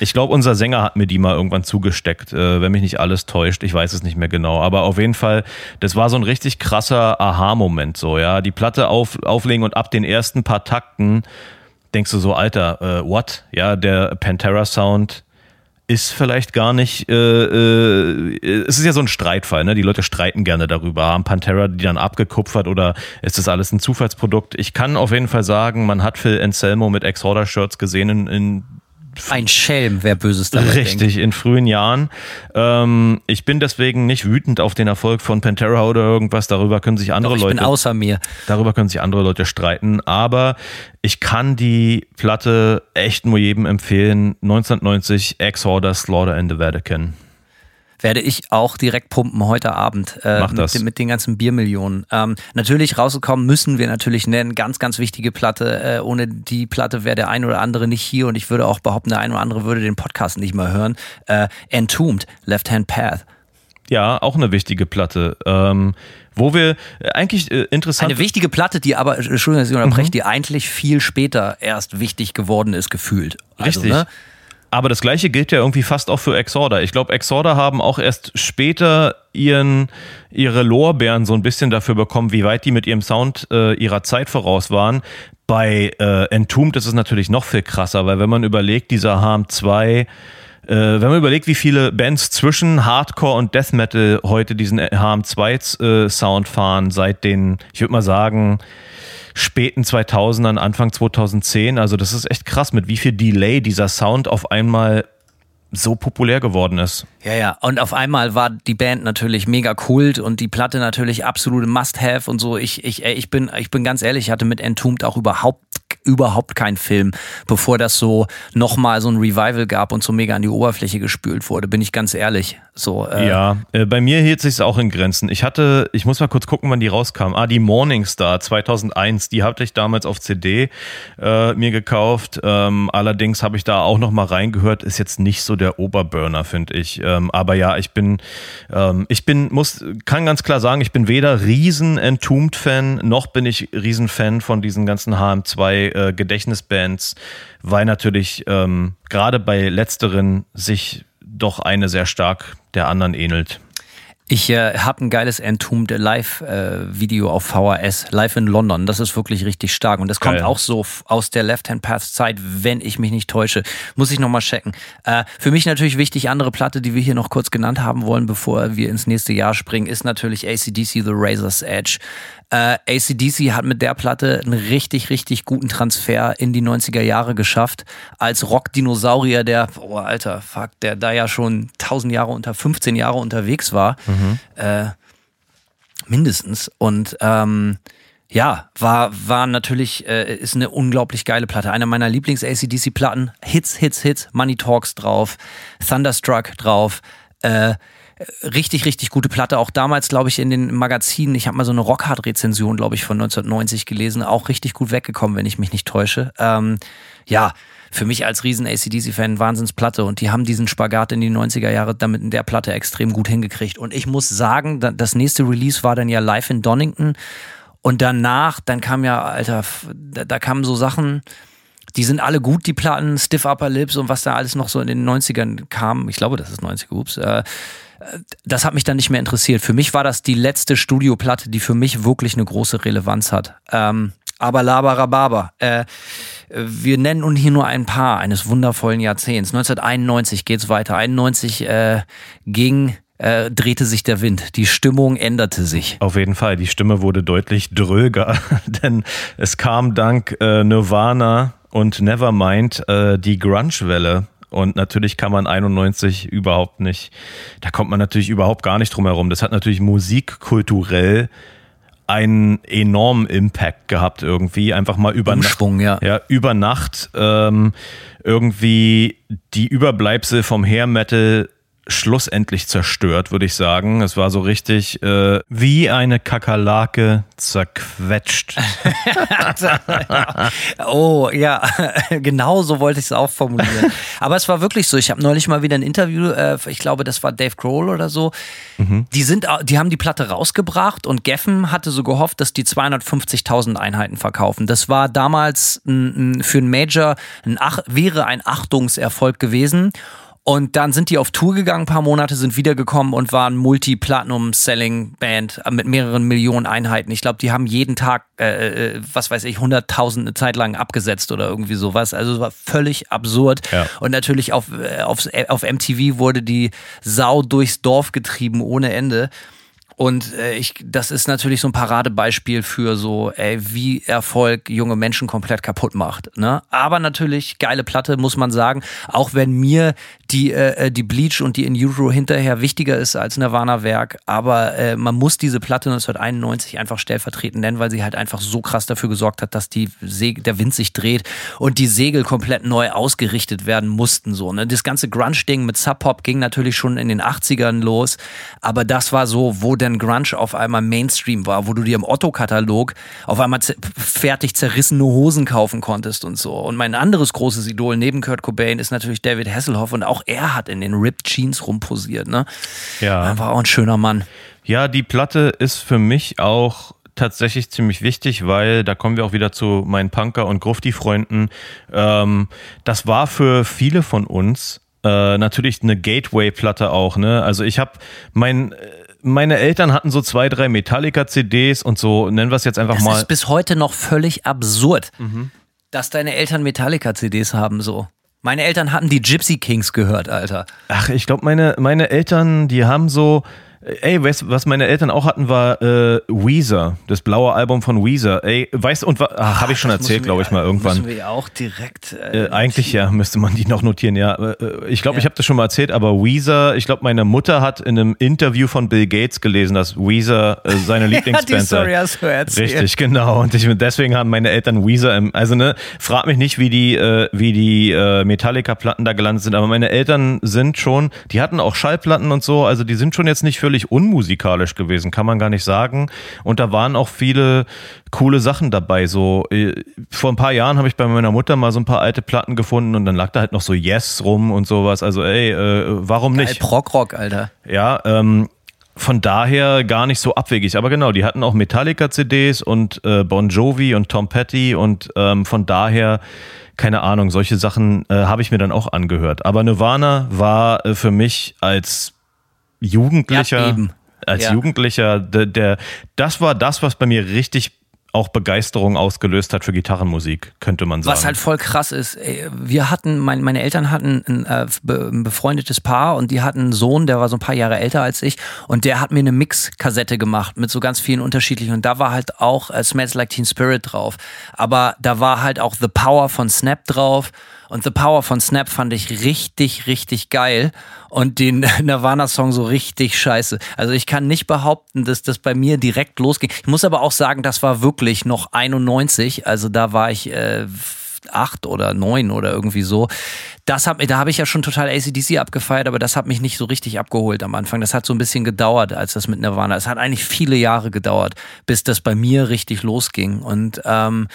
Ich glaube, unser Sänger hat mir die mal irgendwann zugesteckt, äh, wenn mich nicht alles täuscht. Ich weiß es nicht mehr genau, aber auf jeden Fall, das war so ein richtig krasser Aha-Moment so, ja. Die Platte auf, auflegen und ab den ersten paar Takten denkst du so, Alter, äh, what? Ja, der Pantera-Sound ist vielleicht gar nicht, äh, äh, es ist ja so ein Streitfall, ne? Die Leute streiten gerne darüber. Haben Pantera die dann abgekupfert oder ist das alles ein Zufallsprodukt? Ich kann auf jeden Fall sagen, man hat Phil Anselmo mit Exhorder-Shirts gesehen in, in ein Schelm, wer Böses damit Richtig, denkt. in frühen Jahren. Ähm, ich bin deswegen nicht wütend auf den Erfolg von Pantera oder irgendwas. Darüber können sich andere Doch, ich Leute. Bin außer mir. Darüber können sich andere Leute streiten. Aber ich kann die Platte echt nur jedem empfehlen. 1990 Ex-Horder Slaughter in the Vatican werde ich auch direkt pumpen heute Abend äh, Mach das. Mit, mit, den ganzen Biermillionen. Ähm, natürlich rausgekommen müssen wir natürlich nennen, ganz, ganz wichtige Platte. Äh, ohne die Platte wäre der ein oder andere nicht hier und ich würde auch behaupten, der ein oder andere würde den Podcast nicht mehr hören. Äh, Entombed, Left Hand Path. Ja, auch eine wichtige Platte. Ähm, wo wir äh, eigentlich äh, interessant. Eine wichtige Platte, die aber, Entschuldigung, dass ich unterbreche, mhm. die eigentlich viel später erst wichtig geworden ist, gefühlt. Also, Richtig. Ne? Aber das gleiche gilt ja irgendwie fast auch für Exorder. Ich glaube, Exorder haben auch erst später ihren, ihre Lorbeeren so ein bisschen dafür bekommen, wie weit die mit ihrem Sound äh, ihrer Zeit voraus waren. Bei äh, Entombed ist es natürlich noch viel krasser, weil wenn man überlegt, dieser Harm 2, äh, wenn man überlegt, wie viele Bands zwischen Hardcore und Death Metal heute diesen Harm 2 äh, Sound fahren, seit den, ich würde mal sagen, späten 2000ern, Anfang 2010. Also das ist echt krass, mit wie viel Delay dieser Sound auf einmal so populär geworden ist. Ja, ja. Und auf einmal war die Band natürlich mega kult und die Platte natürlich absolute Must-Have und so. Ich, ich, ich bin, ich bin ganz ehrlich, ich hatte mit Entombed auch überhaupt überhaupt keinen Film, bevor das so nochmal so ein Revival gab und so mega an die Oberfläche gespült wurde, bin ich ganz ehrlich. So, äh ja, äh, bei mir hielt sich auch in Grenzen. Ich hatte, ich muss mal kurz gucken, wann die rauskam. Ah, die Morningstar 2001, die hatte ich damals auf CD äh, mir gekauft. Ähm, allerdings habe ich da auch noch mal reingehört. Ist jetzt nicht so der Oberburner, finde ich. Ähm, aber ja, ich bin, ähm, ich bin, muss, kann ganz klar sagen, ich bin weder riesen Entombed-Fan noch bin ich riesen Fan von diesen ganzen HM2 äh, weil natürlich ähm, gerade bei letzteren sich doch eine sehr stark der anderen ähnelt. Ich äh, habe ein geiles Entombed Live-Video äh, auf VHS, live in London. Das ist wirklich richtig stark. Und das kommt Geil. auch so aus der Left-Hand Path-Zeit, wenn ich mich nicht täusche. Muss ich nochmal checken. Äh, für mich natürlich wichtig, andere Platte, die wir hier noch kurz genannt haben wollen, bevor wir ins nächste Jahr springen, ist natürlich ACDC The Razor's Edge. Äh, ACDC hat mit der Platte einen richtig, richtig guten Transfer in die 90er Jahre geschafft. Als Rock-Dinosaurier, der, oh Alter, fuck, der da ja schon 1000 Jahre unter, 15 Jahre unterwegs war. Mhm. Äh, mindestens. Und ähm, ja, war, war natürlich, äh, ist eine unglaublich geile Platte. Eine meiner Lieblings-ACDC-Platten. Hits, Hits, Hits, Money Talks drauf, Thunderstruck drauf. Äh, richtig, richtig gute Platte. Auch damals, glaube ich, in den Magazinen. Ich habe mal so eine Rockhard-Rezension, glaube ich, von 1990 gelesen. Auch richtig gut weggekommen, wenn ich mich nicht täusche. Ähm, ja, für mich als riesen ACDC-Fan Wahnsinnsplatte und die haben diesen Spagat in die 90er Jahre damit in der Platte extrem gut hingekriegt. Und ich muss sagen, das nächste Release war dann ja live in Donington und danach, dann kam ja, Alter, da, da kamen so Sachen, die sind alle gut, die Platten, Stiff Upper Lips und was da alles noch so in den 90ern kam. Ich glaube, das ist 90er, ups. Äh, das hat mich dann nicht mehr interessiert. Für mich war das die letzte Studioplatte, die für mich wirklich eine große Relevanz hat. Ähm, aber Labarababa. Äh, wir nennen nun hier nur ein paar eines wundervollen Jahrzehnts. 1991 geht's weiter. 91 äh, ging äh, drehte sich der Wind. Die Stimmung änderte sich. Auf jeden Fall. Die Stimme wurde deutlich dröger, denn es kam dank äh, Nirvana und Nevermind äh, die Grunge-Welle und natürlich kann man 91 überhaupt nicht, da kommt man natürlich überhaupt gar nicht drum herum. Das hat natürlich musikkulturell einen enormen Impact gehabt irgendwie. Einfach mal über Umschwung, Nacht, ja. ja. über Nacht ähm, irgendwie die Überbleibsel vom Hair Metal schlussendlich zerstört, würde ich sagen. Es war so richtig äh, wie eine Kakerlake zerquetscht. oh ja, genau so wollte ich es auch formulieren. Aber es war wirklich so. Ich habe neulich mal wieder ein Interview, äh, ich glaube, das war Dave Grohl oder so. Mhm. Die sind, die haben die Platte rausgebracht und Geffen hatte so gehofft, dass die 250.000 Einheiten verkaufen. Das war damals ein, ein, für ein Major ein Ach, wäre ein Achtungserfolg gewesen. Und dann sind die auf Tour gegangen, ein paar Monate, sind wiedergekommen und waren Multi-Platinum-Selling-Band mit mehreren Millionen Einheiten. Ich glaube, die haben jeden Tag, äh, äh was weiß ich, 100.000 eine Zeit lang abgesetzt oder irgendwie sowas. Also es war völlig absurd. Ja. Und natürlich auf, äh, auf, auf MTV wurde die Sau durchs Dorf getrieben ohne Ende. Und äh, ich, das ist natürlich so ein Paradebeispiel für so, ey, wie Erfolg junge Menschen komplett kaputt macht. Ne? Aber natürlich geile Platte, muss man sagen. Auch wenn mir die, äh, die Bleach und die In Utero hinterher wichtiger ist als Nirvana-Werk. Aber äh, man muss diese Platte 1991 einfach stellvertretend nennen, weil sie halt einfach so krass dafür gesorgt hat, dass die der Wind sich dreht und die Segel komplett neu ausgerichtet werden mussten. So, ne? Das ganze Grunge-Ding mit Sub-Pop ging natürlich schon in den 80ern los. Aber das war so, wo denn Grunge auf einmal Mainstream war, wo du dir im Otto-Katalog auf einmal fertig zerrissene Hosen kaufen konntest und so. Und mein anderes großes Idol neben Kurt Cobain ist natürlich David Hasselhoff und auch er hat in den Ripped Jeans rumposiert, ne? Ja. Er war auch ein schöner Mann. Ja, die Platte ist für mich auch tatsächlich ziemlich wichtig, weil da kommen wir auch wieder zu meinen Punker- und Grufti-Freunden. Ähm, das war für viele von uns äh, natürlich eine Gateway-Platte auch. Ne? Also ich habe mein meine Eltern hatten so zwei, drei Metallica-CDs und so, nennen wir es jetzt einfach das mal. Das ist bis heute noch völlig absurd, mhm. dass deine Eltern Metallica-CDs haben, so. Meine Eltern hatten die Gypsy Kings gehört, Alter. Ach, ich glaube, meine, meine Eltern, die haben so, Ey, weißt du, was meine Eltern auch hatten, war äh, Weezer, das blaue Album von Weezer. Ey, weißt du, und ach, habe ich schon erzählt, glaube ich mal irgendwann. Müssen wir auch direkt. Äh, äh, eigentlich ja, müsste man die noch notieren. Ja, äh, ich glaube, ja. ich habe das schon mal erzählt, aber Weezer, ich glaube, meine Mutter hat in einem Interview von Bill Gates gelesen, dass Weezer äh, seine Lieblingsband ja, die Story hast du erzählt. Richtig, genau. Und ich, deswegen haben meine Eltern Weezer. Im, also ne, frag mich nicht, wie die, äh, wie die äh, Metallica-Platten da gelandet sind, aber meine Eltern sind schon, die hatten auch Schallplatten und so, also die sind schon jetzt nicht völlig unmusikalisch musikalisch gewesen, kann man gar nicht sagen. Und da waren auch viele coole Sachen dabei. So äh, vor ein paar Jahren habe ich bei meiner Mutter mal so ein paar alte Platten gefunden und dann lag da halt noch so Yes rum und sowas. Also ey, äh, warum Geil, nicht? Prog-Rock, Alter. Ja, ähm, von daher gar nicht so abwegig. Aber genau, die hatten auch Metallica-CDs und äh, Bon Jovi und Tom Petty und ähm, von daher, keine Ahnung, solche Sachen äh, habe ich mir dann auch angehört. Aber Nirvana war äh, für mich als Jugendlicher. Ja, als ja. Jugendlicher, der, der, das war das, was bei mir richtig auch Begeisterung ausgelöst hat für Gitarrenmusik, könnte man sagen. Was halt voll krass ist, wir hatten, mein, meine Eltern hatten ein, äh, ein, befreundetes Paar und die hatten einen Sohn, der war so ein paar Jahre älter als ich und der hat mir eine Mix-Kassette gemacht mit so ganz vielen unterschiedlichen und da war halt auch äh, Smells Like Teen Spirit drauf, aber da war halt auch The Power von Snap drauf und The Power von Snap fand ich richtig, richtig geil. Und den Nirvana-Song so richtig scheiße. Also ich kann nicht behaupten, dass das bei mir direkt losging. Ich muss aber auch sagen, das war wirklich noch 91. Also da war ich äh, acht oder neun oder irgendwie so. Das hat, da habe ich ja schon total ACDC abgefeiert, aber das hat mich nicht so richtig abgeholt am Anfang. Das hat so ein bisschen gedauert, als das mit Nirvana. Es hat eigentlich viele Jahre gedauert, bis das bei mir richtig losging. Und ähm,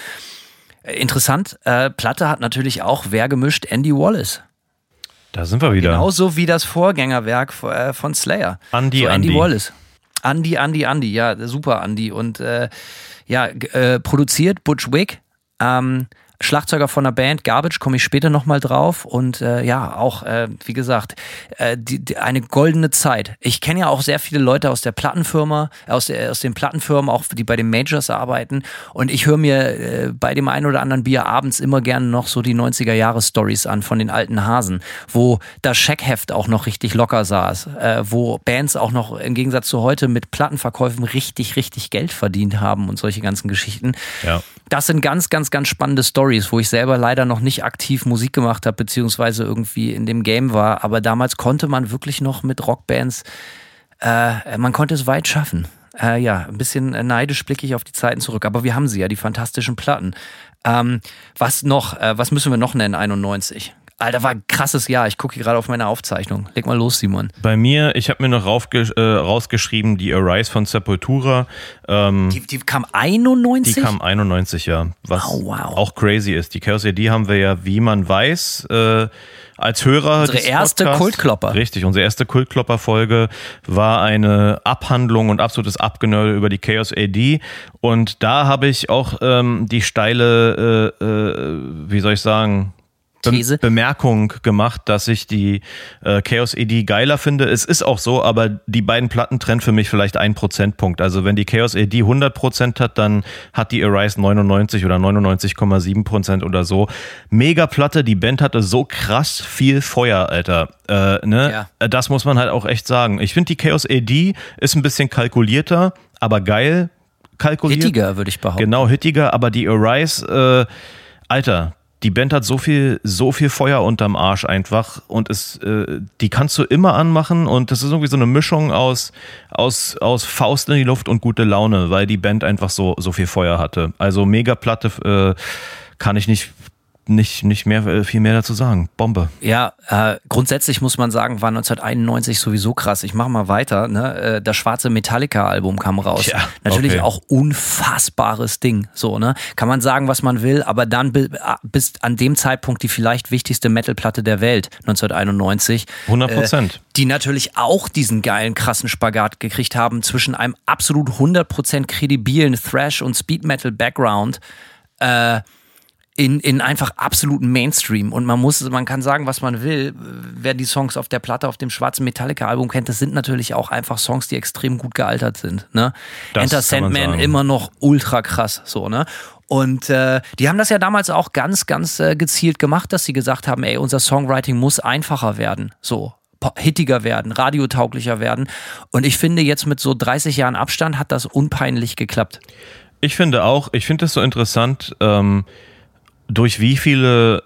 Interessant, äh, Platte hat natürlich auch wer gemischt? Andy Wallace. Da sind wir wieder. Genauso wie das Vorgängerwerk äh, von Slayer. Andy, so Andy. Andy Wallace. Andy, Andy, Andy, ja, super Andy. Und äh, ja, äh, produziert Butch Wig. Ähm, Schlagzeuger von der Band Garbage, komme ich später nochmal drauf. Und äh, ja, auch, äh, wie gesagt, äh, die, die, eine goldene Zeit. Ich kenne ja auch sehr viele Leute aus der Plattenfirma, aus, der, aus den Plattenfirmen, auch die bei den Majors arbeiten. Und ich höre mir äh, bei dem einen oder anderen Bier abends immer gerne noch so die 90er-Jahre-Stories an von den alten Hasen, wo das Scheckheft auch noch richtig locker saß, äh, wo Bands auch noch im Gegensatz zu heute mit Plattenverkäufen richtig, richtig Geld verdient haben und solche ganzen Geschichten. Ja. Das sind ganz, ganz, ganz spannende Stories, wo ich selber leider noch nicht aktiv Musik gemacht habe, beziehungsweise irgendwie in dem Game war. Aber damals konnte man wirklich noch mit Rockbands, äh, man konnte es weit schaffen. Äh, ja, ein bisschen neidisch blicke ich auf die Zeiten zurück. Aber wir haben sie ja, die fantastischen Platten. Ähm, was noch, äh, was müssen wir noch nennen, 91? Alter, war ein krasses Jahr. Ich gucke hier gerade auf meine Aufzeichnung. Leg mal los, Simon. Bei mir, ich habe mir noch raufge äh, rausgeschrieben, die Arise von Sepultura. Ähm, die, die, kam 91? Die kam 91, ja. Was oh, wow. auch crazy ist. Die Chaos AD haben wir ja, wie man weiß, äh, als Hörer. Unsere erste Podcasts, Kultklopper. Richtig, unsere erste Kultklopper-Folge war eine Abhandlung und absolutes Abgenörde über die Chaos AD. Und da habe ich auch ähm, die steile, äh, äh, wie soll ich sagen, These. Bemerkung gemacht, dass ich die äh, Chaos ED geiler finde. Es ist auch so, aber die beiden Platten trennen für mich vielleicht einen Prozentpunkt. Also wenn die Chaos ED 100 Prozent hat, dann hat die Arise 99 oder 99,7 Prozent oder so. Mega Platte, die Band hatte so krass viel Feuer, Alter. Äh, ne? Ja. Äh, das muss man halt auch echt sagen. Ich finde die Chaos ED ist ein bisschen kalkulierter, aber geil kalkuliert. Hittiger, würde ich behaupten. Genau, hittiger, aber die Arise, äh, Alter, die Band hat so viel, so viel Feuer unterm Arsch einfach und es, äh, die kannst du immer anmachen und das ist irgendwie so eine Mischung aus, aus, aus Faust in die Luft und gute Laune, weil die Band einfach so, so viel Feuer hatte. Also mega Platte äh, kann ich nicht nicht, nicht mehr, äh, viel mehr dazu sagen. Bombe. Ja, äh, grundsätzlich muss man sagen, war 1991 sowieso krass. Ich mache mal weiter. Ne? Äh, das schwarze Metallica-Album kam raus. Ja, Natürlich okay. auch unfassbares Ding. So, ne? Kann man sagen, was man will, aber dann bis an dem Zeitpunkt die vielleicht wichtigste Metalplatte der Welt, 1991. 100 Prozent. Äh, die natürlich auch diesen geilen, krassen Spagat gekriegt haben zwischen einem absolut 100 Prozent kredibilen Thrash- und Speed-Metal-Background äh, in, in einfach absoluten Mainstream. Und man muss, man kann sagen, was man will. Wer die Songs auf der Platte, auf dem schwarzen Metallica-Album kennt, das sind natürlich auch einfach Songs, die extrem gut gealtert sind. Ne? Enter Sandman immer noch ultra krass, so, ne? Und äh, die haben das ja damals auch ganz, ganz äh, gezielt gemacht, dass sie gesagt haben, ey, unser Songwriting muss einfacher werden. So hittiger werden, radiotauglicher werden. Und ich finde, jetzt mit so 30 Jahren Abstand hat das unpeinlich geklappt. Ich finde auch, ich finde es so interessant, ähm, durch wie viele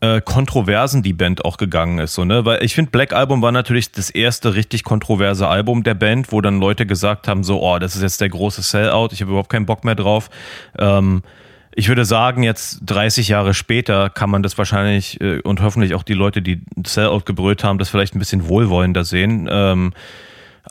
äh, Kontroversen die Band auch gegangen ist. So, ne? Weil ich finde, Black Album war natürlich das erste richtig kontroverse Album der Band, wo dann Leute gesagt haben, so, oh, das ist jetzt der große Sellout, ich habe überhaupt keinen Bock mehr drauf. Ähm, ich würde sagen, jetzt 30 Jahre später kann man das wahrscheinlich äh, und hoffentlich auch die Leute, die Sellout gebrüllt haben, das vielleicht ein bisschen wohlwollender sehen. Ähm,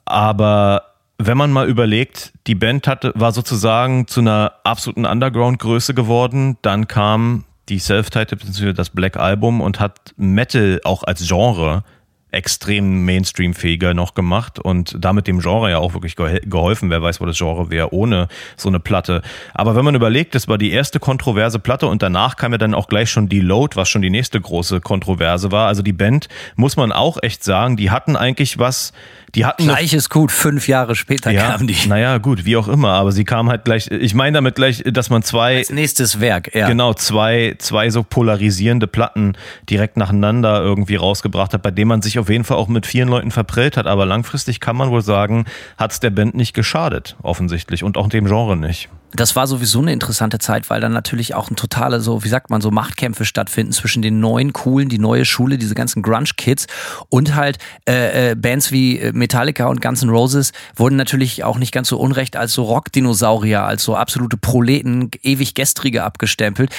aber wenn man mal überlegt, die Band hatte, war sozusagen zu einer absoluten Underground-Größe geworden, dann kam die Self-Titled bzw. das Black Album und hat Metal auch als Genre extrem Mainstream-fähiger noch gemacht und damit dem Genre ja auch wirklich geholfen. Wer weiß, wo das Genre wäre ohne so eine Platte. Aber wenn man überlegt, das war die erste kontroverse Platte und danach kam ja dann auch gleich schon die Load, was schon die nächste große Kontroverse war. Also die Band, muss man auch echt sagen, die hatten eigentlich was, die hatten. Gleiches gut, fünf Jahre später ja, kamen die. Naja, gut, wie auch immer, aber sie kamen halt gleich, ich meine damit gleich, dass man zwei. Als nächstes Werk, ja. Genau, zwei, zwei so polarisierende Platten direkt nacheinander irgendwie rausgebracht hat, bei denen man sich auf jeden Fall auch mit vielen Leuten verprellt hat, aber langfristig kann man wohl sagen, hat es der Band nicht geschadet, offensichtlich, und auch dem Genre nicht das war sowieso eine interessante Zeit, weil dann natürlich auch ein totale, so, wie sagt man, so Machtkämpfe stattfinden zwischen den neuen Coolen, die neue Schule, diese ganzen Grunge-Kids und halt äh, äh, Bands wie äh, Metallica und Guns N' Roses wurden natürlich auch nicht ganz so unrecht als so Rock-Dinosaurier, als so absolute Proleten, ewig Gestrige abgestempelt.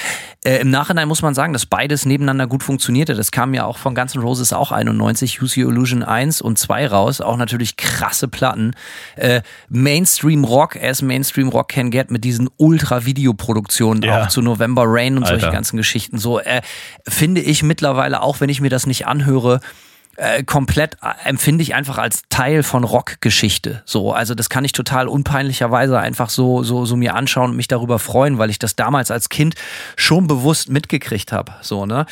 Äh, Im Nachhinein muss man sagen, dass beides nebeneinander gut funktionierte. Das kam ja auch von Guns N' Roses auch 91, Use Your Illusion 1 und 2 raus. Auch natürlich krasse Platten. Äh, Mainstream-Rock, as Mainstream-Rock can get mit diesen Ultra-Videoproduktionen ja. auch zu November Rain und Alter. solche ganzen Geschichten. So äh, finde ich mittlerweile, auch wenn ich mir das nicht anhöre, äh, komplett äh, empfinde ich einfach als Teil von Rockgeschichte. So, also das kann ich total unpeinlicherweise einfach so so so mir anschauen und mich darüber freuen, weil ich das damals als Kind schon bewusst mitgekriegt habe. So ne.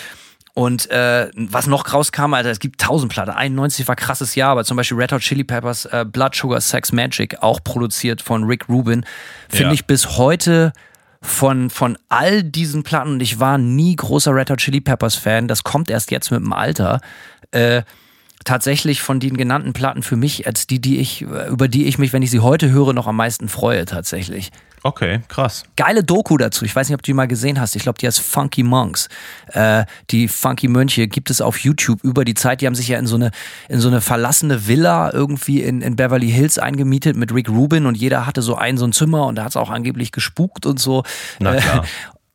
Und äh, was noch rauskam, Alter, es gibt tausend Platte. 91 war krasses Jahr, aber zum Beispiel Red Hot Chili Peppers, äh, Blood Sugar Sex Magic, auch produziert von Rick Rubin, finde ja. ich bis heute von, von all diesen Platten, und ich war nie großer Red Hot Chili Peppers Fan, das kommt erst jetzt mit dem Alter, äh, tatsächlich von den genannten Platten für mich als die, die ich, über die ich mich, wenn ich sie heute höre, noch am meisten freue, tatsächlich. Okay, krass. Geile Doku dazu. Ich weiß nicht, ob du die mal gesehen hast. Ich glaube, die heißt Funky Monks. Äh, die Funky Mönche gibt es auf YouTube über die Zeit. Die haben sich ja in so eine, in so eine verlassene Villa irgendwie in, in Beverly Hills eingemietet mit Rick Rubin und jeder hatte so ein so ein Zimmer und da hat es auch angeblich gespukt und so. Na klar. Äh,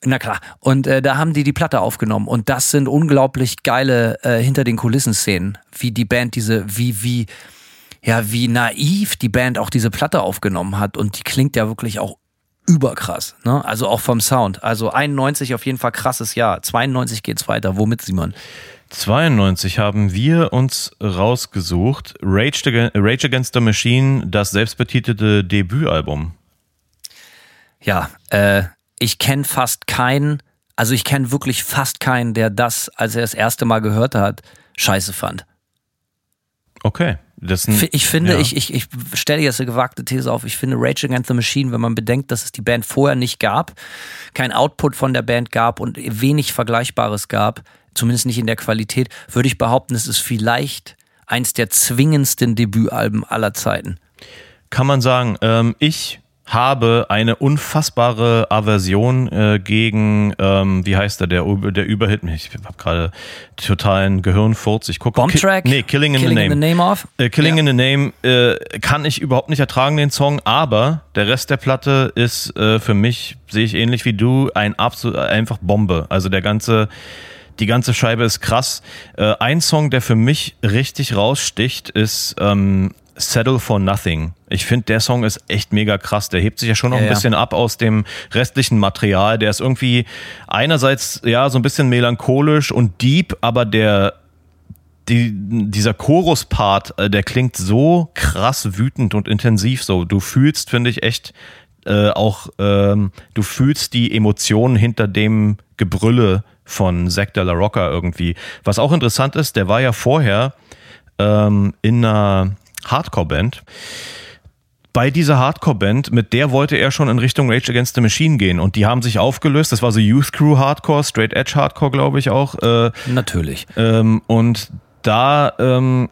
na klar. Und äh, da haben die die Platte aufgenommen und das sind unglaublich geile äh, hinter den Kulissen Szenen, wie die Band diese, wie wie ja wie naiv die Band auch diese Platte aufgenommen hat und die klingt ja wirklich auch überkrass. Ne? Also auch vom Sound. Also 91 auf jeden Fall krasses Jahr. 92 geht's weiter. Womit, Simon? 92 haben wir uns rausgesucht. Rage, Rage Against the Machine, das selbstbetitelte Debütalbum. Ja, äh, ich kenne fast keinen, also ich kenne wirklich fast keinen, der das, als er das erste Mal gehört hat, scheiße fand. Okay. Ich finde, ja. ich, ich, ich stelle jetzt eine gewagte These auf. Ich finde Rage Against the Machine, wenn man bedenkt, dass es die Band vorher nicht gab, kein Output von der Band gab und wenig Vergleichbares gab, zumindest nicht in der Qualität, würde ich behaupten, es ist vielleicht eins der zwingendsten Debütalben aller Zeiten. Kann man sagen. Ähm, ich habe eine unfassbare Aversion äh, gegen, ähm, wie heißt der, der, der Überhit, ich habe gerade totalen Gehirnfurz, ich gucke. Bombtrack? Ki nee, Killing in Killing the Name. In the name of? Äh, Killing ja. in the Name äh, kann ich überhaupt nicht ertragen, den Song, aber der Rest der Platte ist äh, für mich, sehe ich ähnlich wie du, ein absolut, einfach Bombe. Also der ganze, die ganze Scheibe ist krass. Äh, ein Song, der für mich richtig raussticht, ist ähm, Settle for Nothing. Ich finde, der Song ist echt mega krass. Der hebt sich ja schon noch ja, ein bisschen ab aus dem restlichen Material. Der ist irgendwie einerseits ja so ein bisschen melancholisch und deep, aber der die, dieser Chorus-Part, äh, der klingt so krass wütend und intensiv so. Du fühlst, finde ich, echt äh, auch, ähm, du fühlst die Emotionen hinter dem Gebrülle von Zack de la Rocca irgendwie. Was auch interessant ist, der war ja vorher ähm, in einer Hardcore-Band. Bei dieser Hardcore-Band, mit der wollte er schon in Richtung Rage Against the Machine gehen und die haben sich aufgelöst. Das war so Youth Crew Hardcore, Straight Edge Hardcore, glaube ich auch. Äh, Natürlich. Ähm, und da, ähm,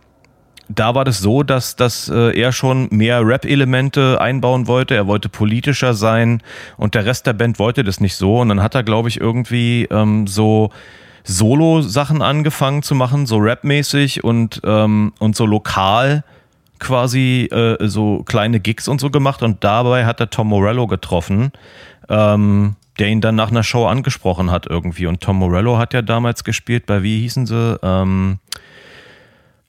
da war das so, dass, dass äh, er schon mehr Rap-Elemente einbauen wollte. Er wollte politischer sein und der Rest der Band wollte das nicht so. Und dann hat er, glaube ich, irgendwie ähm, so Solo-Sachen angefangen zu machen, so Rap-mäßig und, ähm, und so lokal quasi äh, so kleine Gigs und so gemacht. Und dabei hat er Tom Morello getroffen. Ähm, der ihn dann nach einer Show angesprochen hat irgendwie. Und Tom Morello hat ja damals gespielt bei, wie hießen sie? Ähm,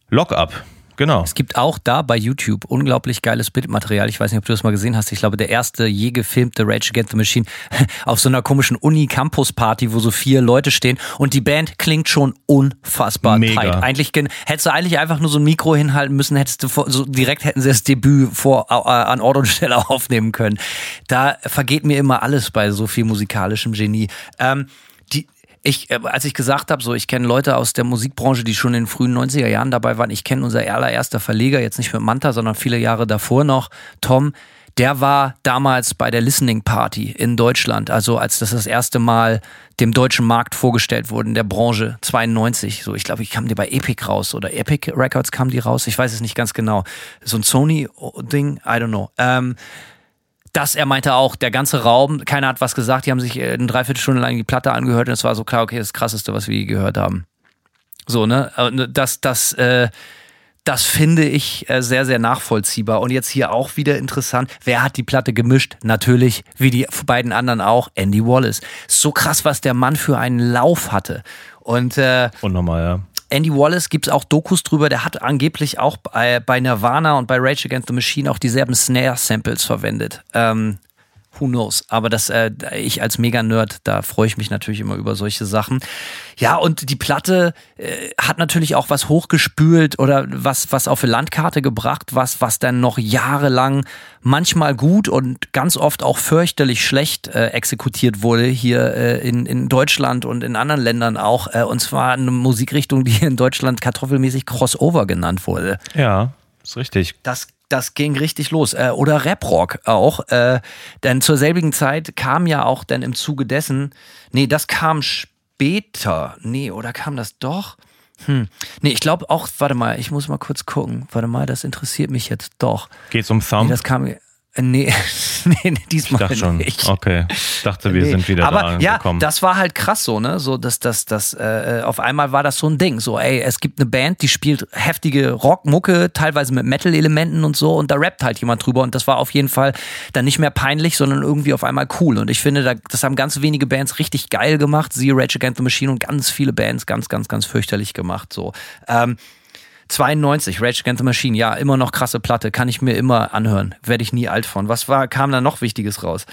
Lock Up. Genau. Es gibt auch da bei YouTube unglaublich geiles Bildmaterial. Ich weiß nicht, ob du das mal gesehen hast. Ich glaube, der erste je gefilmte Rage Against the Machine auf so einer komischen Uni-Campus-Party, wo so vier Leute stehen und die Band klingt schon unfassbar Mega. tight. Eigentlich hättest du eigentlich einfach nur so ein Mikro hinhalten müssen, hättest du vor, so direkt hätten sie das Debüt vor, äh, an Ort und Stelle aufnehmen können. Da vergeht mir immer alles bei so viel musikalischem Genie. Ähm, ich, äh, als ich gesagt habe, so ich kenne Leute aus der Musikbranche, die schon in den frühen 90er Jahren dabei waren. Ich kenne unser allererster Verleger, jetzt nicht mit Manta, sondern viele Jahre davor noch, Tom. Der war damals bei der Listening Party in Deutschland, also als das das erste Mal dem deutschen Markt vorgestellt wurde in der Branche, 92. So, ich glaube, ich kam die bei Epic raus oder Epic Records kam die raus, ich weiß es nicht ganz genau. So ein Sony-Ding, I don't know. Ähm, das, er meinte auch, der ganze Raum, keiner hat was gesagt, die haben sich eine Dreiviertelstunde lang die Platte angehört und es war so klar, okay, das, Krasseste, was wir je gehört haben. So, ne? Das, das, äh, das finde ich äh, sehr, sehr nachvollziehbar. Und jetzt hier auch wieder interessant. Wer hat die Platte gemischt? Natürlich, wie die beiden anderen auch, Andy Wallace. So krass, was der Mann für einen Lauf hatte. Und, äh, Und nochmal, ja. Andy Wallace gibt es auch Dokus drüber, der hat angeblich auch bei, bei Nirvana und bei Rage Against the Machine auch dieselben Snare-Samples verwendet. Ähm, who knows? Aber das, äh, ich als Mega-Nerd, da freue ich mich natürlich immer über solche Sachen. Ja, und die Platte äh, hat natürlich auch was hochgespült oder was, was auf eine Landkarte gebracht, was, was dann noch jahrelang manchmal gut und ganz oft auch fürchterlich schlecht äh, exekutiert wurde hier äh, in, in Deutschland und in anderen Ländern auch. Äh, und zwar eine Musikrichtung, die in Deutschland kartoffelmäßig Crossover genannt wurde. Ja, ist richtig. Das das ging richtig los. Äh, oder Rap-Rock auch. Äh, denn zur selbigen Zeit kam ja auch dann im Zuge dessen, nee, das kam später. Nee, oder kam das doch? Hm. Nee, ich glaube auch, warte mal, ich muss mal kurz gucken. Warte mal, das interessiert mich jetzt doch. Geht's um Thumb? Nee, das kam, Nee, nee, diesmal ich dachte schon. nicht. Okay, ich dachte, wir nee. sind wieder Aber da ja, angekommen. das war halt krass so, ne? So, dass das, das, äh, auf einmal war das so ein Ding. So, ey, es gibt eine Band, die spielt heftige Rockmucke, teilweise mit Metal-Elementen und so, und da rappt halt jemand drüber. Und das war auf jeden Fall dann nicht mehr peinlich, sondern irgendwie auf einmal cool. Und ich finde, das haben ganz wenige Bands richtig geil gemacht. Sie, Rage Against the Machine und ganz viele Bands ganz, ganz, ganz fürchterlich gemacht. So. Ähm, 92, Rage Against the Machine, ja, immer noch krasse Platte, kann ich mir immer anhören, werde ich nie alt von. Was war, kam da noch Wichtiges raus?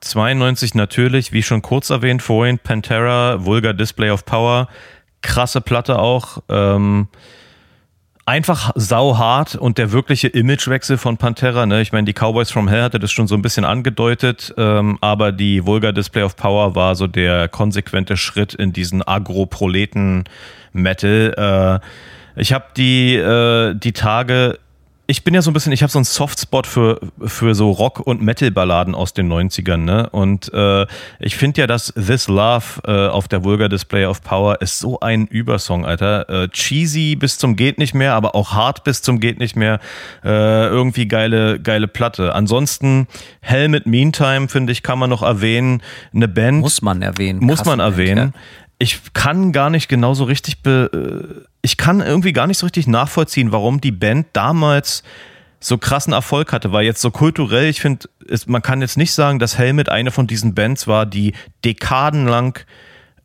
92 natürlich, wie schon kurz erwähnt vorhin, Pantera, Vulgar Display of Power, krasse Platte auch. Ähm, einfach sauhart und der wirkliche Imagewechsel von Pantera. Ne? Ich meine, die Cowboys from Hell hatte das schon so ein bisschen angedeutet, ähm, aber die Vulgar Display of Power war so der konsequente Schritt in diesen Agro-Proleten-Metal. Äh, ich habe die, äh, die Tage ich bin ja so ein bisschen, ich habe so einen Softspot für, für so Rock- und Metal-Balladen aus den 90ern, ne? Und äh, ich finde ja, dass This Love äh, auf der Vulgar Display of Power ist so ein Übersong, Alter. Äh, cheesy bis zum geht nicht mehr, aber auch hart bis zum geht nicht mehr. Äh, irgendwie geile, geile Platte. Ansonsten Helmet Meantime, finde ich, kann man noch erwähnen. Eine Band. Muss man erwähnen. Muss man Band, erwähnen. ja. Ich kann gar nicht genau so richtig, be, äh, ich kann irgendwie gar nicht so richtig nachvollziehen, warum die Band damals so krassen Erfolg hatte, weil jetzt so kulturell, ich finde, man kann jetzt nicht sagen, dass Helmet eine von diesen Bands war, die dekadenlang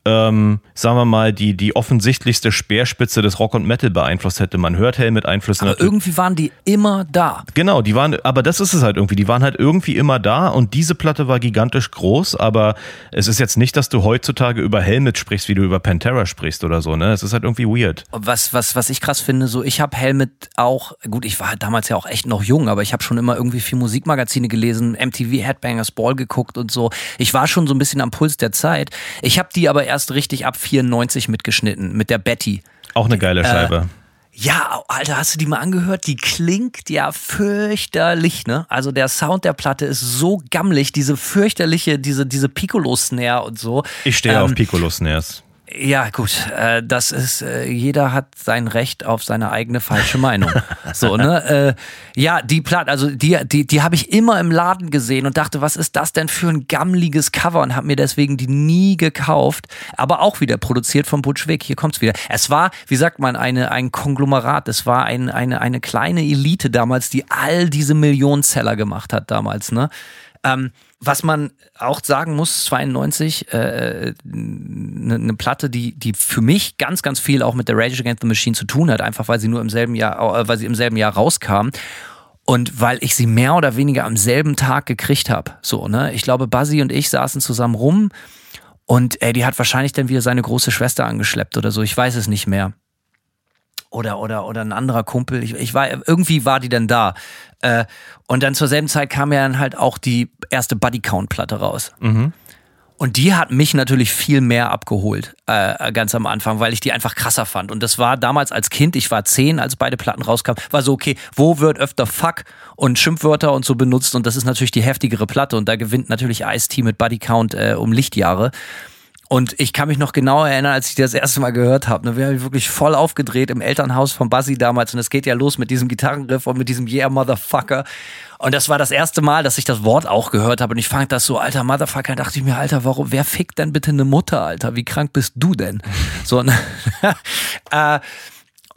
ähm, sagen wir mal, die, die offensichtlichste Speerspitze des Rock und Metal beeinflusst hätte. Man hört Helmet-Einflüsse Aber irgendwie waren die immer da. Genau, die waren, aber das ist es halt irgendwie. Die waren halt irgendwie immer da und diese Platte war gigantisch groß, aber es ist jetzt nicht, dass du heutzutage über Helmet sprichst, wie du über Pantera sprichst oder so, ne? Es ist halt irgendwie weird. Was, was, was ich krass finde, so ich habe Helmet auch, gut, ich war halt damals ja auch echt noch jung, aber ich habe schon immer irgendwie viel Musikmagazine gelesen, MTV Headbangers Ball geguckt und so. Ich war schon so ein bisschen am Puls der Zeit. Ich habe die aber erst richtig ab 94 mitgeschnitten, mit der Betty. Auch eine geile Scheibe. Ja, Alter, hast du die mal angehört? Die klingt ja fürchterlich, ne? Also der Sound der Platte ist so gammelig, diese fürchterliche, diese, diese Piccolo-Snare und so. ich stehe ähm, auf Piccolo-Snares. Ja, gut, äh, das ist, äh, jeder hat sein Recht auf seine eigene falsche Meinung. so, ne? Äh, ja, die Platte, also die, die, die habe ich immer im Laden gesehen und dachte, was ist das denn für ein gammeliges Cover und habe mir deswegen die nie gekauft. Aber auch wieder produziert von Butch Vig. Hier kommt's wieder. Es war, wie sagt man, eine, ein Konglomerat. Es war ein, eine, eine kleine Elite damals, die all diese Millionenseller gemacht hat damals, ne? Ähm, was man auch sagen muss, 92, eine äh, ne, ne Platte, die, die für mich ganz, ganz viel auch mit der Rage Against the Machine zu tun hat, einfach weil sie nur im selben Jahr, äh, weil sie im selben Jahr rauskam. Und weil ich sie mehr oder weniger am selben Tag gekriegt habe. So, ne? Ich glaube, Buzzy und ich saßen zusammen rum und ey, die hat wahrscheinlich dann wieder seine große Schwester angeschleppt oder so. Ich weiß es nicht mehr oder oder oder ein anderer Kumpel. Ich, ich war irgendwie war die dann da. Äh, und dann zur selben Zeit kam ja dann halt auch die erste Buddy Count Platte raus. Mhm. Und die hat mich natürlich viel mehr abgeholt, äh, ganz am Anfang, weil ich die einfach krasser fand. Und das war damals als Kind, ich war zehn, als beide Platten rauskamen, war so, okay, wo wird öfter Fuck und Schimpfwörter und so benutzt? Und das ist natürlich die heftigere Platte. Und da gewinnt natürlich Ice-T mit Buddy Count äh, um Lichtjahre. Und ich kann mich noch genau erinnern, als ich das erste Mal gehört habe. Ne, wir haben wirklich voll aufgedreht im Elternhaus von Buzzy damals. Und es geht ja los mit diesem Gitarrenriff und mit diesem Yeah, Motherfucker. Und das war das erste Mal, dass ich das Wort auch gehört habe. Und ich fand das so, alter Motherfucker, dachte ich mir, Alter, warum, wer fickt denn bitte eine Mutter, Alter? Wie krank bist du denn? So, ne? äh,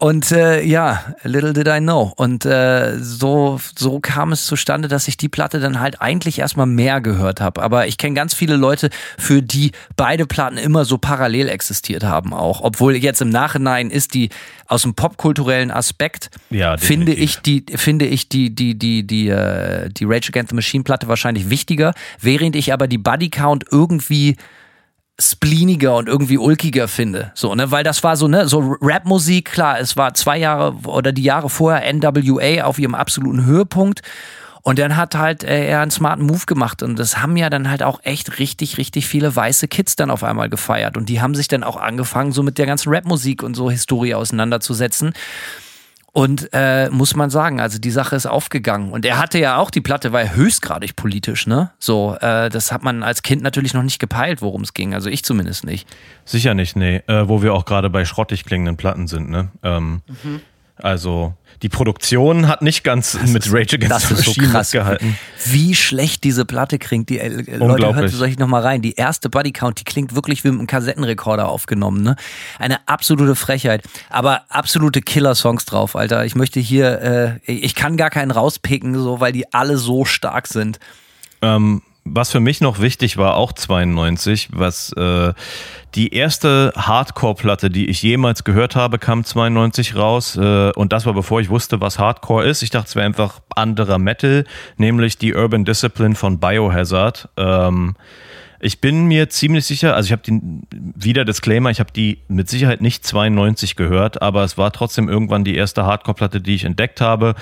und äh, ja, little did I know. Und äh, so, so kam es zustande, dass ich die Platte dann halt eigentlich erstmal mehr gehört habe. Aber ich kenne ganz viele Leute, für die beide Platten immer so parallel existiert haben auch. Obwohl jetzt im Nachhinein ist die aus dem popkulturellen Aspekt, ja, finde ich die, finde ich die, die, die, die, äh, die Rage Against the Machine Platte wahrscheinlich wichtiger, während ich aber die Buddy Count irgendwie spleeniger und irgendwie ulkiger finde. So, ne, weil das war so, ne, so Rapmusik, klar, es war zwei Jahre oder die Jahre vorher NWA auf ihrem absoluten Höhepunkt. Und dann hat halt äh, er einen smarten Move gemacht. Und das haben ja dann halt auch echt richtig, richtig viele weiße Kids dann auf einmal gefeiert. Und die haben sich dann auch angefangen, so mit der ganzen Rapmusik und so Historie auseinanderzusetzen. Und äh, muss man sagen, also die Sache ist aufgegangen. Und er hatte ja auch die Platte, war ja höchstgradig politisch, ne? So, äh, das hat man als Kind natürlich noch nicht gepeilt, worum es ging. Also ich zumindest nicht. Sicher nicht, nee. Äh, wo wir auch gerade bei schrottig klingenden Platten sind, ne? Ähm, mhm. Also die Produktion hat nicht ganz das mit Rage Against the Machine so krass gehalten. Wie schlecht diese Platte klingt. Die äh, Leute, hört euch noch mal rein. Die erste Buddy Count, die klingt wirklich wie mit einem Kassettenrekorder aufgenommen. Ne? Eine absolute Frechheit. Aber absolute Killer-Songs drauf, Alter. Ich möchte hier, äh, ich kann gar keinen rauspicken, so, weil die alle so stark sind. Ähm, was für mich noch wichtig war, auch 92, was äh, die erste Hardcore-Platte, die ich jemals gehört habe, kam 92 raus. Äh, und das war bevor ich wusste, was Hardcore ist. Ich dachte, es wäre einfach anderer Metal, nämlich die Urban Discipline von Biohazard. Ähm, ich bin mir ziemlich sicher, also ich habe den wieder Disclaimer, ich habe die mit Sicherheit nicht 92 gehört, aber es war trotzdem irgendwann die erste Hardcore-Platte, die ich entdeckt habe.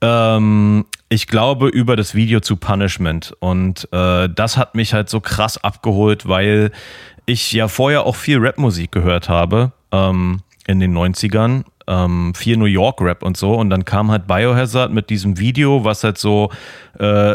Ähm, ich glaube über das Video zu Punishment und äh, das hat mich halt so krass abgeholt, weil ich ja vorher auch viel Rapmusik gehört habe ähm, in den 90ern ähm, viel New York Rap und so. Und dann kam halt Biohazard mit diesem Video, was halt so äh,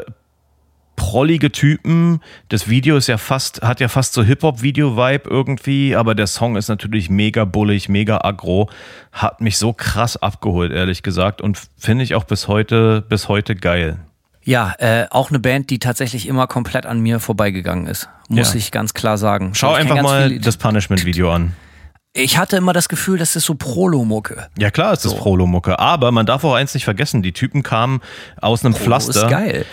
prollige Typen. Das Video ist ja fast, hat ja fast so Hip-Hop-Video-Vibe irgendwie, aber der Song ist natürlich mega bullig, mega aggro. Hat mich so krass abgeholt, ehrlich gesagt, und finde ich auch bis heute, bis heute geil. Ja, äh, auch eine Band, die tatsächlich immer komplett an mir vorbeigegangen ist, muss ja. ich ganz klar sagen. Schau einfach mal das Punishment-Video an. Ich hatte immer das Gefühl, das ist so Prolo-Mucke. Ja klar, es ist so. Prolo-Mucke, aber man darf auch eins nicht vergessen, die Typen kamen aus einem Prolo Pflaster. ist geil.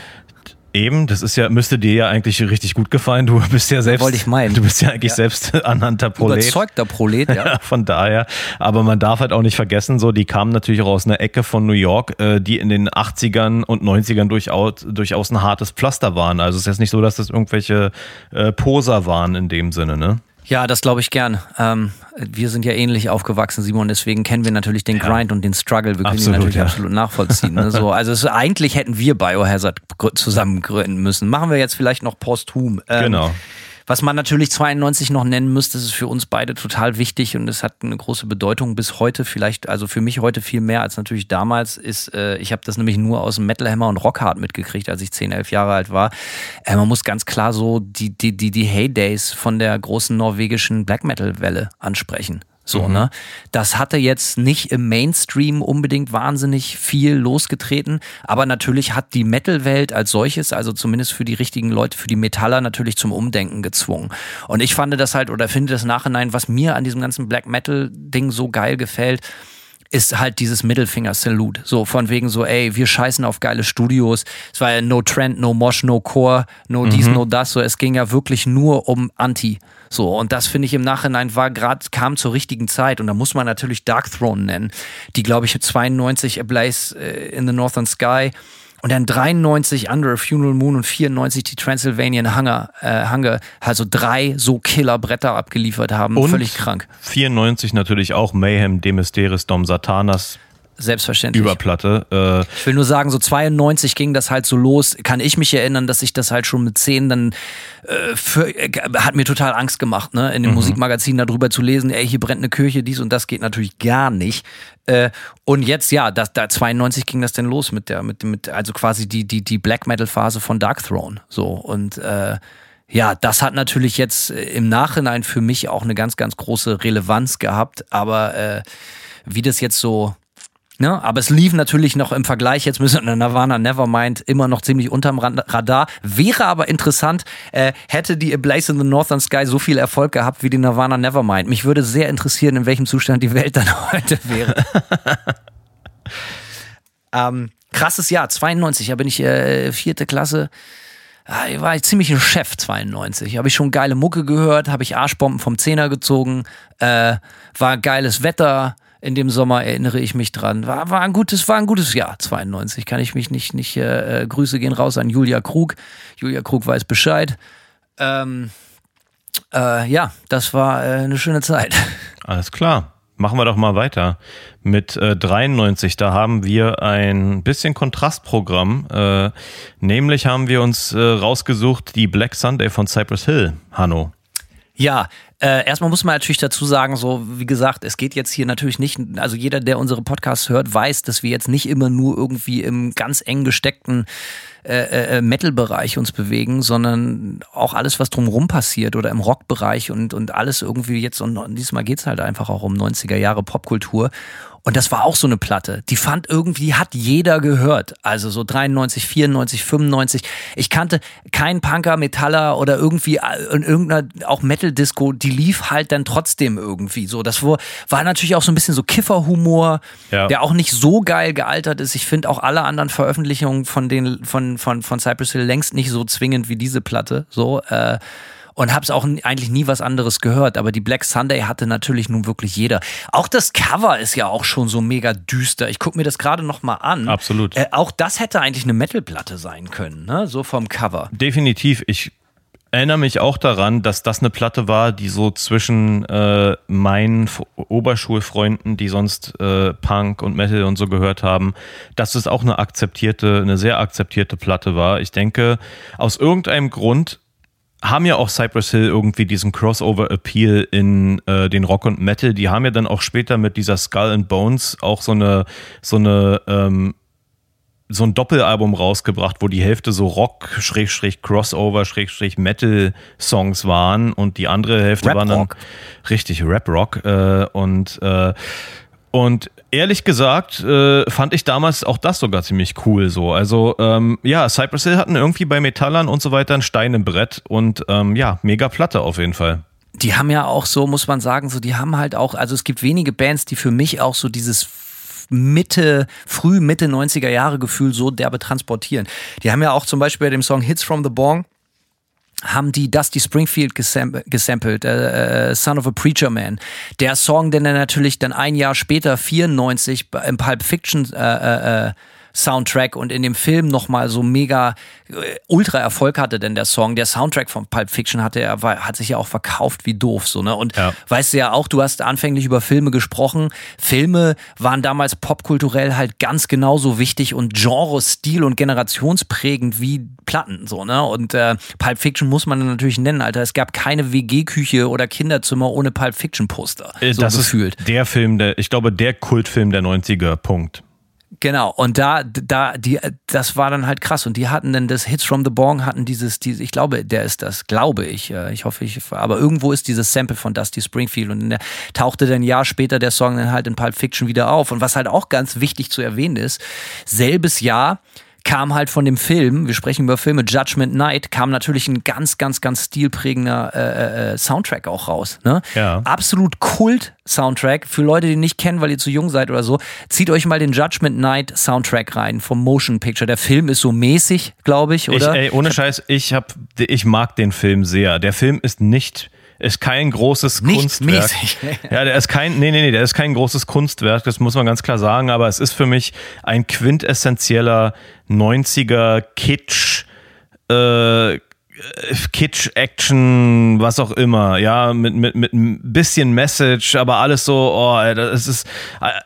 Eben, das ist ja, müsste dir ja eigentlich richtig gut gefallen. Du bist ja selbst. Wollte ich meinen. Du bist ja eigentlich ja. selbst ernannter Prolet. Überzeugter Prolet, ja. ja. Von daher. Aber man darf halt auch nicht vergessen, so, die kamen natürlich auch aus einer Ecke von New York, äh, die in den 80ern und 90ern durchaus, durchaus ein hartes Pflaster waren. Also es ist jetzt nicht so, dass das irgendwelche äh, Poser waren in dem Sinne, ne? Ja, das glaube ich gern. Ähm, wir sind ja ähnlich aufgewachsen, Simon, deswegen kennen wir natürlich den Grind und den Struggle. Wir können absolut, ihn natürlich ja. absolut nachvollziehen. Ne? So, also es, eigentlich hätten wir Biohazard zusammen gründen müssen. Machen wir jetzt vielleicht noch posthum. Ähm, genau Was man natürlich 92 noch nennen müsste, das ist für uns beide total wichtig und es hat eine große Bedeutung bis heute, vielleicht, also für mich heute viel mehr als natürlich damals, ist, äh, ich habe das nämlich nur aus dem Metal Hammer und Rockhard mitgekriegt, als ich 10, 11 Jahre alt war. Äh, man muss ganz klar so die, die, die, die Heydays von der großen norwegischen Black Metal Welle ansprechen. So, mhm. ne? Das hatte jetzt nicht im Mainstream unbedingt wahnsinnig viel losgetreten, aber natürlich hat die Metal-Welt als solches, also zumindest für die richtigen Leute, für die Metaller natürlich zum Umdenken gezwungen. Und ich fand das halt oder finde das nachhinein, was mir an diesem ganzen Black Metal-Ding so geil gefällt, ist halt dieses Mittelfinger-Salute. So von wegen so, ey, wir scheißen auf geile Studios. Es war ja no Trend, no Mosh, no Core, no mhm. dies, no das. So, es ging ja wirklich nur um Anti. So, und das finde ich im Nachhinein war gerade, kam zur richtigen Zeit. Und da muss man natürlich Dark Throne nennen, die, glaube ich, 92 Ablaze äh, in the Northern Sky und dann 93 Under a Funeral Moon und 94 die Transylvanian Hunger, äh, Hunger also drei so Killerbretter abgeliefert haben. Und Völlig krank. 94 natürlich auch Mayhem, Demesteris, Dom Satanas. Selbstverständlich. Überplatte. Äh ich will nur sagen, so 92 ging das halt so los. Kann ich mich erinnern, dass ich das halt schon mit 10 dann äh, für, äh, hat mir total Angst gemacht, ne? In dem mhm. Musikmagazin darüber zu lesen, ey, hier brennt eine Kirche, dies und das geht natürlich gar nicht. Äh, und jetzt, ja, das, da 92 ging das denn los mit der, mit, mit, also quasi die, die, die Black Metal-Phase von Dark Throne. So. Und äh, ja, das hat natürlich jetzt äh, im Nachhinein für mich auch eine ganz, ganz große Relevanz gehabt. Aber äh, wie das jetzt so Ne? Aber es lief natürlich noch im Vergleich jetzt mit Nirvana Nevermind immer noch ziemlich unterm Radar. Wäre aber interessant, äh, hätte die A Blaze in the Northern Sky so viel Erfolg gehabt wie die Nirvana Nevermind. Mich würde sehr interessieren, in welchem Zustand die Welt dann heute wäre. ähm, krasses Jahr, 92, da bin ich äh, vierte Klasse. Ah, ich war ziemlich ein Chef 92. Habe ich schon geile Mucke gehört, habe ich Arschbomben vom Zehner gezogen, äh, war geiles Wetter, in dem Sommer erinnere ich mich dran. War, war ein gutes, war ein gutes Jahr, 92. Kann ich mich nicht, nicht äh, äh, Grüße gehen raus an Julia Krug. Julia Krug weiß Bescheid. Ähm, äh, ja, das war äh, eine schöne Zeit. Alles klar. Machen wir doch mal weiter mit äh, 93. Da haben wir ein bisschen Kontrastprogramm. Äh, nämlich haben wir uns äh, rausgesucht die Black Sunday von Cypress Hill, Hanno. Ja, äh, erstmal muss man natürlich dazu sagen, so wie gesagt, es geht jetzt hier natürlich nicht, also jeder, der unsere Podcasts hört, weiß, dass wir jetzt nicht immer nur irgendwie im ganz eng gesteckten äh, äh, äh, Metal-Bereich uns bewegen, sondern auch alles, was drumherum passiert oder im Rock-Bereich und, und alles irgendwie jetzt, und, und diesmal geht's halt einfach auch um 90er Jahre Popkultur. Und das war auch so eine Platte. Die fand irgendwie, hat jeder gehört. Also so 93, 94, 95. Ich kannte keinen Punker, Metaller oder irgendwie äh, in irgendeiner auch Metal-Disco. Die lief halt dann trotzdem irgendwie so. Das war, war natürlich auch so ein bisschen so Kifferhumor, ja. der auch nicht so geil gealtert ist. Ich finde auch alle anderen Veröffentlichungen von den, von, von, von Cypress Hill längst nicht so zwingend wie diese Platte. So, äh, und habe es auch eigentlich nie was anderes gehört. Aber die Black Sunday hatte natürlich nun wirklich jeder. Auch das Cover ist ja auch schon so mega düster. Ich gucke mir das gerade noch mal an. Absolut. Äh, auch das hätte eigentlich eine Metalplatte sein können, ne? so vom Cover. Definitiv. Ich erinnere mich auch daran, dass das eine Platte war, die so zwischen äh, meinen Oberschulfreunden, die sonst äh, Punk und Metal und so gehört haben, dass es auch eine akzeptierte, eine sehr akzeptierte Platte war. Ich denke, aus irgendeinem Grund haben ja auch Cypress Hill irgendwie diesen Crossover-Appeal in äh, den Rock und Metal. Die haben ja dann auch später mit dieser Skull and Bones auch so eine, so eine, ähm, so ein Doppelalbum rausgebracht, wo die Hälfte so Rock, Schrägstrich, Crossover, Schrägstrich, Metal-Songs waren und die andere Hälfte Rap waren dann richtig Rap-Rock. Äh, und äh, und ehrlich gesagt äh, fand ich damals auch das sogar ziemlich cool so. Also ähm, ja, Cypress Hill hatten irgendwie bei Metallern und so weiter ein Stein im Brett und ähm, ja, mega Platte auf jeden Fall. Die haben ja auch so, muss man sagen, so die haben halt auch, also es gibt wenige Bands, die für mich auch so dieses Mitte, früh Mitte 90er Jahre Gefühl so derbe transportieren. Die haben ja auch zum Beispiel bei dem Song Hits from the Bong haben die Dusty Springfield gesampelt, äh, äh, Son of a Preacher Man. Der Song, den er natürlich dann ein Jahr später, 94, im Pulp Fiction äh, äh, äh Soundtrack und in dem Film nochmal so mega äh, ultra Erfolg hatte denn der Song. Der Soundtrack von Pulp Fiction hatte er, war, hat sich ja auch verkauft wie doof, so, ne? Und ja. weißt du ja auch, du hast anfänglich über Filme gesprochen. Filme waren damals popkulturell halt ganz genauso wichtig und Genre, Stil und generationsprägend wie Platten, so, ne? Und äh, Pulp Fiction muss man natürlich nennen, Alter. Es gab keine WG-Küche oder Kinderzimmer ohne Pulp Fiction-Poster. Äh, so das gefühlt. ist der Film, der, ich glaube, der Kultfilm der 90er, Punkt. Genau, und da, da, die, das war dann halt krass. Und die hatten dann das Hits from the Bong, hatten dieses, dieses, ich glaube, der ist das, glaube ich. Äh, ich hoffe, ich, aber irgendwo ist dieses Sample von Dusty Springfield und der tauchte dann ein Jahr später der Song dann halt in Pulp Fiction wieder auf. Und was halt auch ganz wichtig zu erwähnen ist, selbes Jahr kam halt von dem Film, wir sprechen über Filme, Judgment Night, kam natürlich ein ganz, ganz, ganz stilprägender äh, äh, Soundtrack auch raus. Ne? Ja. Absolut Kult-Soundtrack. Für Leute, die ihn nicht kennen, weil ihr zu jung seid oder so, zieht euch mal den Judgment Night Soundtrack rein vom Motion Picture. Der Film ist so mäßig, glaube ich, oder? Ich, ey, ohne Scheiß, ich, hab, ich mag den Film sehr. Der Film ist nicht ist kein großes Nicht Kunstwerk. Mäßig. Ja, der ist kein, nee, nee, nee, der ist kein großes Kunstwerk, das muss man ganz klar sagen, aber es ist für mich ein quintessentieller 90er Kitsch, äh, Kitsch, Action, was auch immer, ja, mit, mit, mit ein bisschen Message, aber alles so, oh, das ist,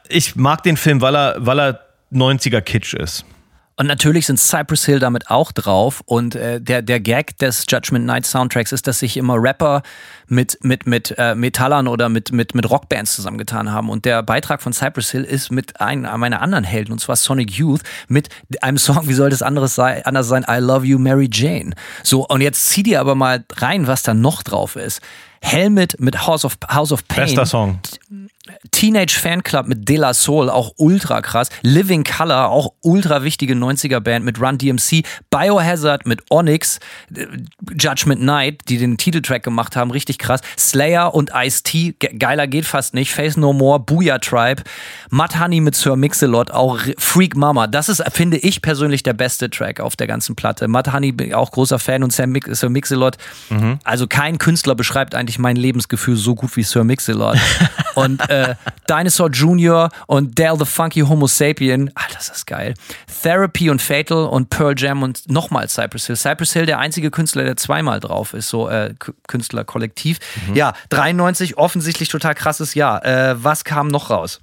ich mag den Film, weil er, weil er 90er Kitsch ist. Und natürlich sind Cypress Hill damit auch drauf. Und äh, der, der Gag des Judgment Night Soundtracks ist, dass sich immer Rapper mit, mit, mit äh, Metallern oder mit, mit, mit Rockbands zusammengetan haben. Und der Beitrag von Cypress Hill ist mit einem meiner anderen Helden, und zwar Sonic Youth, mit einem Song, wie soll das anderes sein, anders sein, I Love You, Mary Jane. So, und jetzt zieh dir aber mal rein, was da noch drauf ist. Helmet mit House of, House of Pain. Bester Song. Teenage Fanclub mit De La Soul, auch ultra krass. Living Color, auch ultra wichtige 90er Band mit Run DMC. Biohazard mit Onyx. Judgment Night, die den Titeltrack gemacht haben, richtig krass. Slayer und Ice-T, geiler geht fast nicht. Face No More, Booyah Tribe. Mud Honey mit Sir Mix-a-Lot, auch Freak Mama. Das ist, finde ich persönlich, der beste Track auf der ganzen Platte. Mud Honey, auch großer Fan und Sir Mix-a-Lot. Mhm. Also kein Künstler beschreibt eigentlich mein Lebensgefühl so gut wie Sir Mix-a-Lot. und äh, Dinosaur Jr. und Dale the Funky Homo Sapien. Alter, das ist geil. Therapy und Fatal und Pearl Jam und nochmal Cypress Hill. Cypress Hill, der einzige Künstler, der zweimal drauf ist, so äh, Künstlerkollektiv. Mhm. Ja, 93, offensichtlich total krasses Jahr. Äh, was kam noch raus?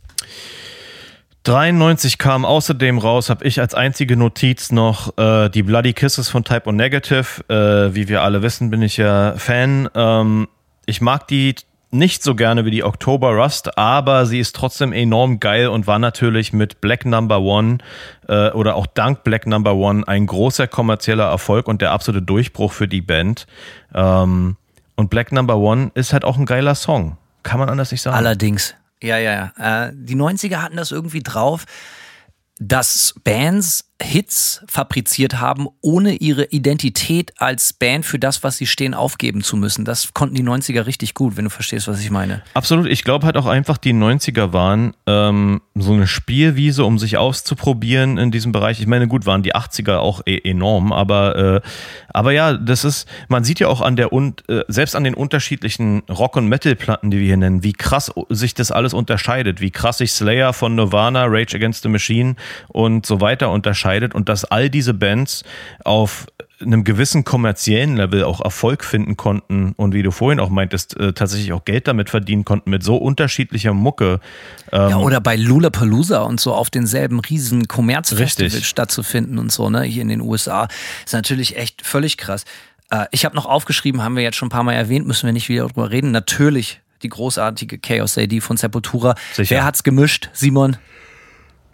93 kam außerdem raus, habe ich als einzige Notiz noch äh, die Bloody Kisses von Type O Negative. Äh, wie wir alle wissen, bin ich ja Fan. Ähm, ich mag die nicht so gerne wie die October Rust, aber sie ist trotzdem enorm geil und war natürlich mit Black Number One äh, oder auch dank Black Number One ein großer kommerzieller Erfolg und der absolute Durchbruch für die Band. Ähm, und Black Number One ist halt auch ein geiler Song. Kann man anders nicht sagen. Allerdings. Ja, ja, ja. Äh, die 90er hatten das irgendwie drauf, dass Bands Hits fabriziert haben, ohne ihre Identität als Band für das, was sie stehen, aufgeben zu müssen. Das konnten die 90er richtig gut, wenn du verstehst, was ich meine. Absolut. Ich glaube halt auch einfach, die 90er waren ähm, so eine Spielwiese, um sich auszuprobieren in diesem Bereich. Ich meine, gut, waren die 80er auch e enorm, aber, äh, aber ja, das ist, man sieht ja auch an der, und äh, selbst an den unterschiedlichen Rock- und Metal-Platten, die wir hier nennen, wie krass sich das alles unterscheidet, wie krass sich Slayer von Nirvana, Rage Against the Machine und so weiter unterscheidet unterscheidet und dass all diese Bands auf einem gewissen kommerziellen Level auch Erfolg finden konnten und wie du vorhin auch meintest, äh, tatsächlich auch Geld damit verdienen konnten mit so unterschiedlicher Mucke. Ähm ja, oder bei Lollapalooza und so auf denselben riesen Kommerzfestival stattzufinden und so, ne, hier in den USA, ist natürlich echt völlig krass. Äh, ich habe noch aufgeschrieben, haben wir jetzt schon ein paar Mal erwähnt, müssen wir nicht wieder drüber reden. Natürlich die großartige Chaos AD von Sepultura. Sicher. Wer hat's gemischt? Simon?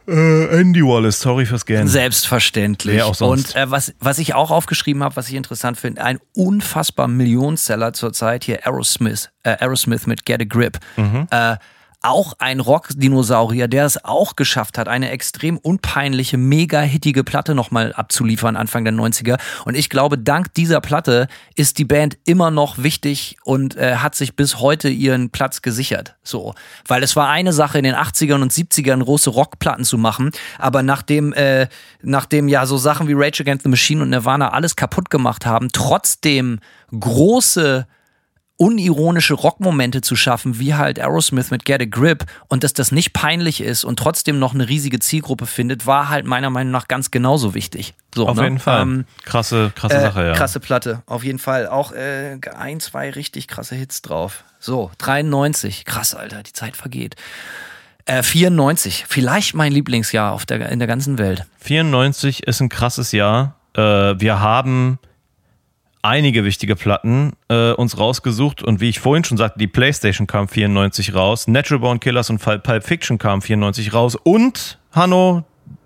Äh, Andy Wallace, sorry fürs Gern. Selbstverständlich. Wer auch sonst. Und äh, was, was ich auch aufgeschrieben habe, was ich interessant finde, ein unfassbar Millionenseller zurzeit hier Aerosmith, äh, Aerosmith mit Get a Grip. Mhm. Äh, auch ein Rock-Dinosaurier, der es auch geschafft hat, eine extrem unpeinliche, mega hittige Platte nochmal abzuliefern Anfang der 90er. Und ich glaube, dank dieser Platte ist die Band immer noch wichtig und äh, hat sich bis heute ihren Platz gesichert. So. Weil es war eine Sache in den 80ern und 70ern große Rockplatten zu machen, aber nachdem, äh, nachdem ja so Sachen wie Rage Against the Machine und Nirvana alles kaputt gemacht haben, trotzdem große unironische Rockmomente zu schaffen, wie halt Aerosmith mit Get a Grip und dass das nicht peinlich ist und trotzdem noch eine riesige Zielgruppe findet, war halt meiner Meinung nach ganz genauso wichtig. So, auf ne? jeden Fall. Ähm, krasse, krasse äh, Sache, ja. Krasse Platte, auf jeden Fall. Auch äh, ein, zwei richtig krasse Hits drauf. So, 93. Krass, Alter, die Zeit vergeht. Äh, 94, vielleicht mein Lieblingsjahr auf der, in der ganzen Welt. 94 ist ein krasses Jahr. Äh, wir haben einige wichtige Platten äh, uns rausgesucht und wie ich vorhin schon sagte, die PlayStation kam 94 raus, Natural Born Killers und Pulp Fiction kam 94 raus und Hanno,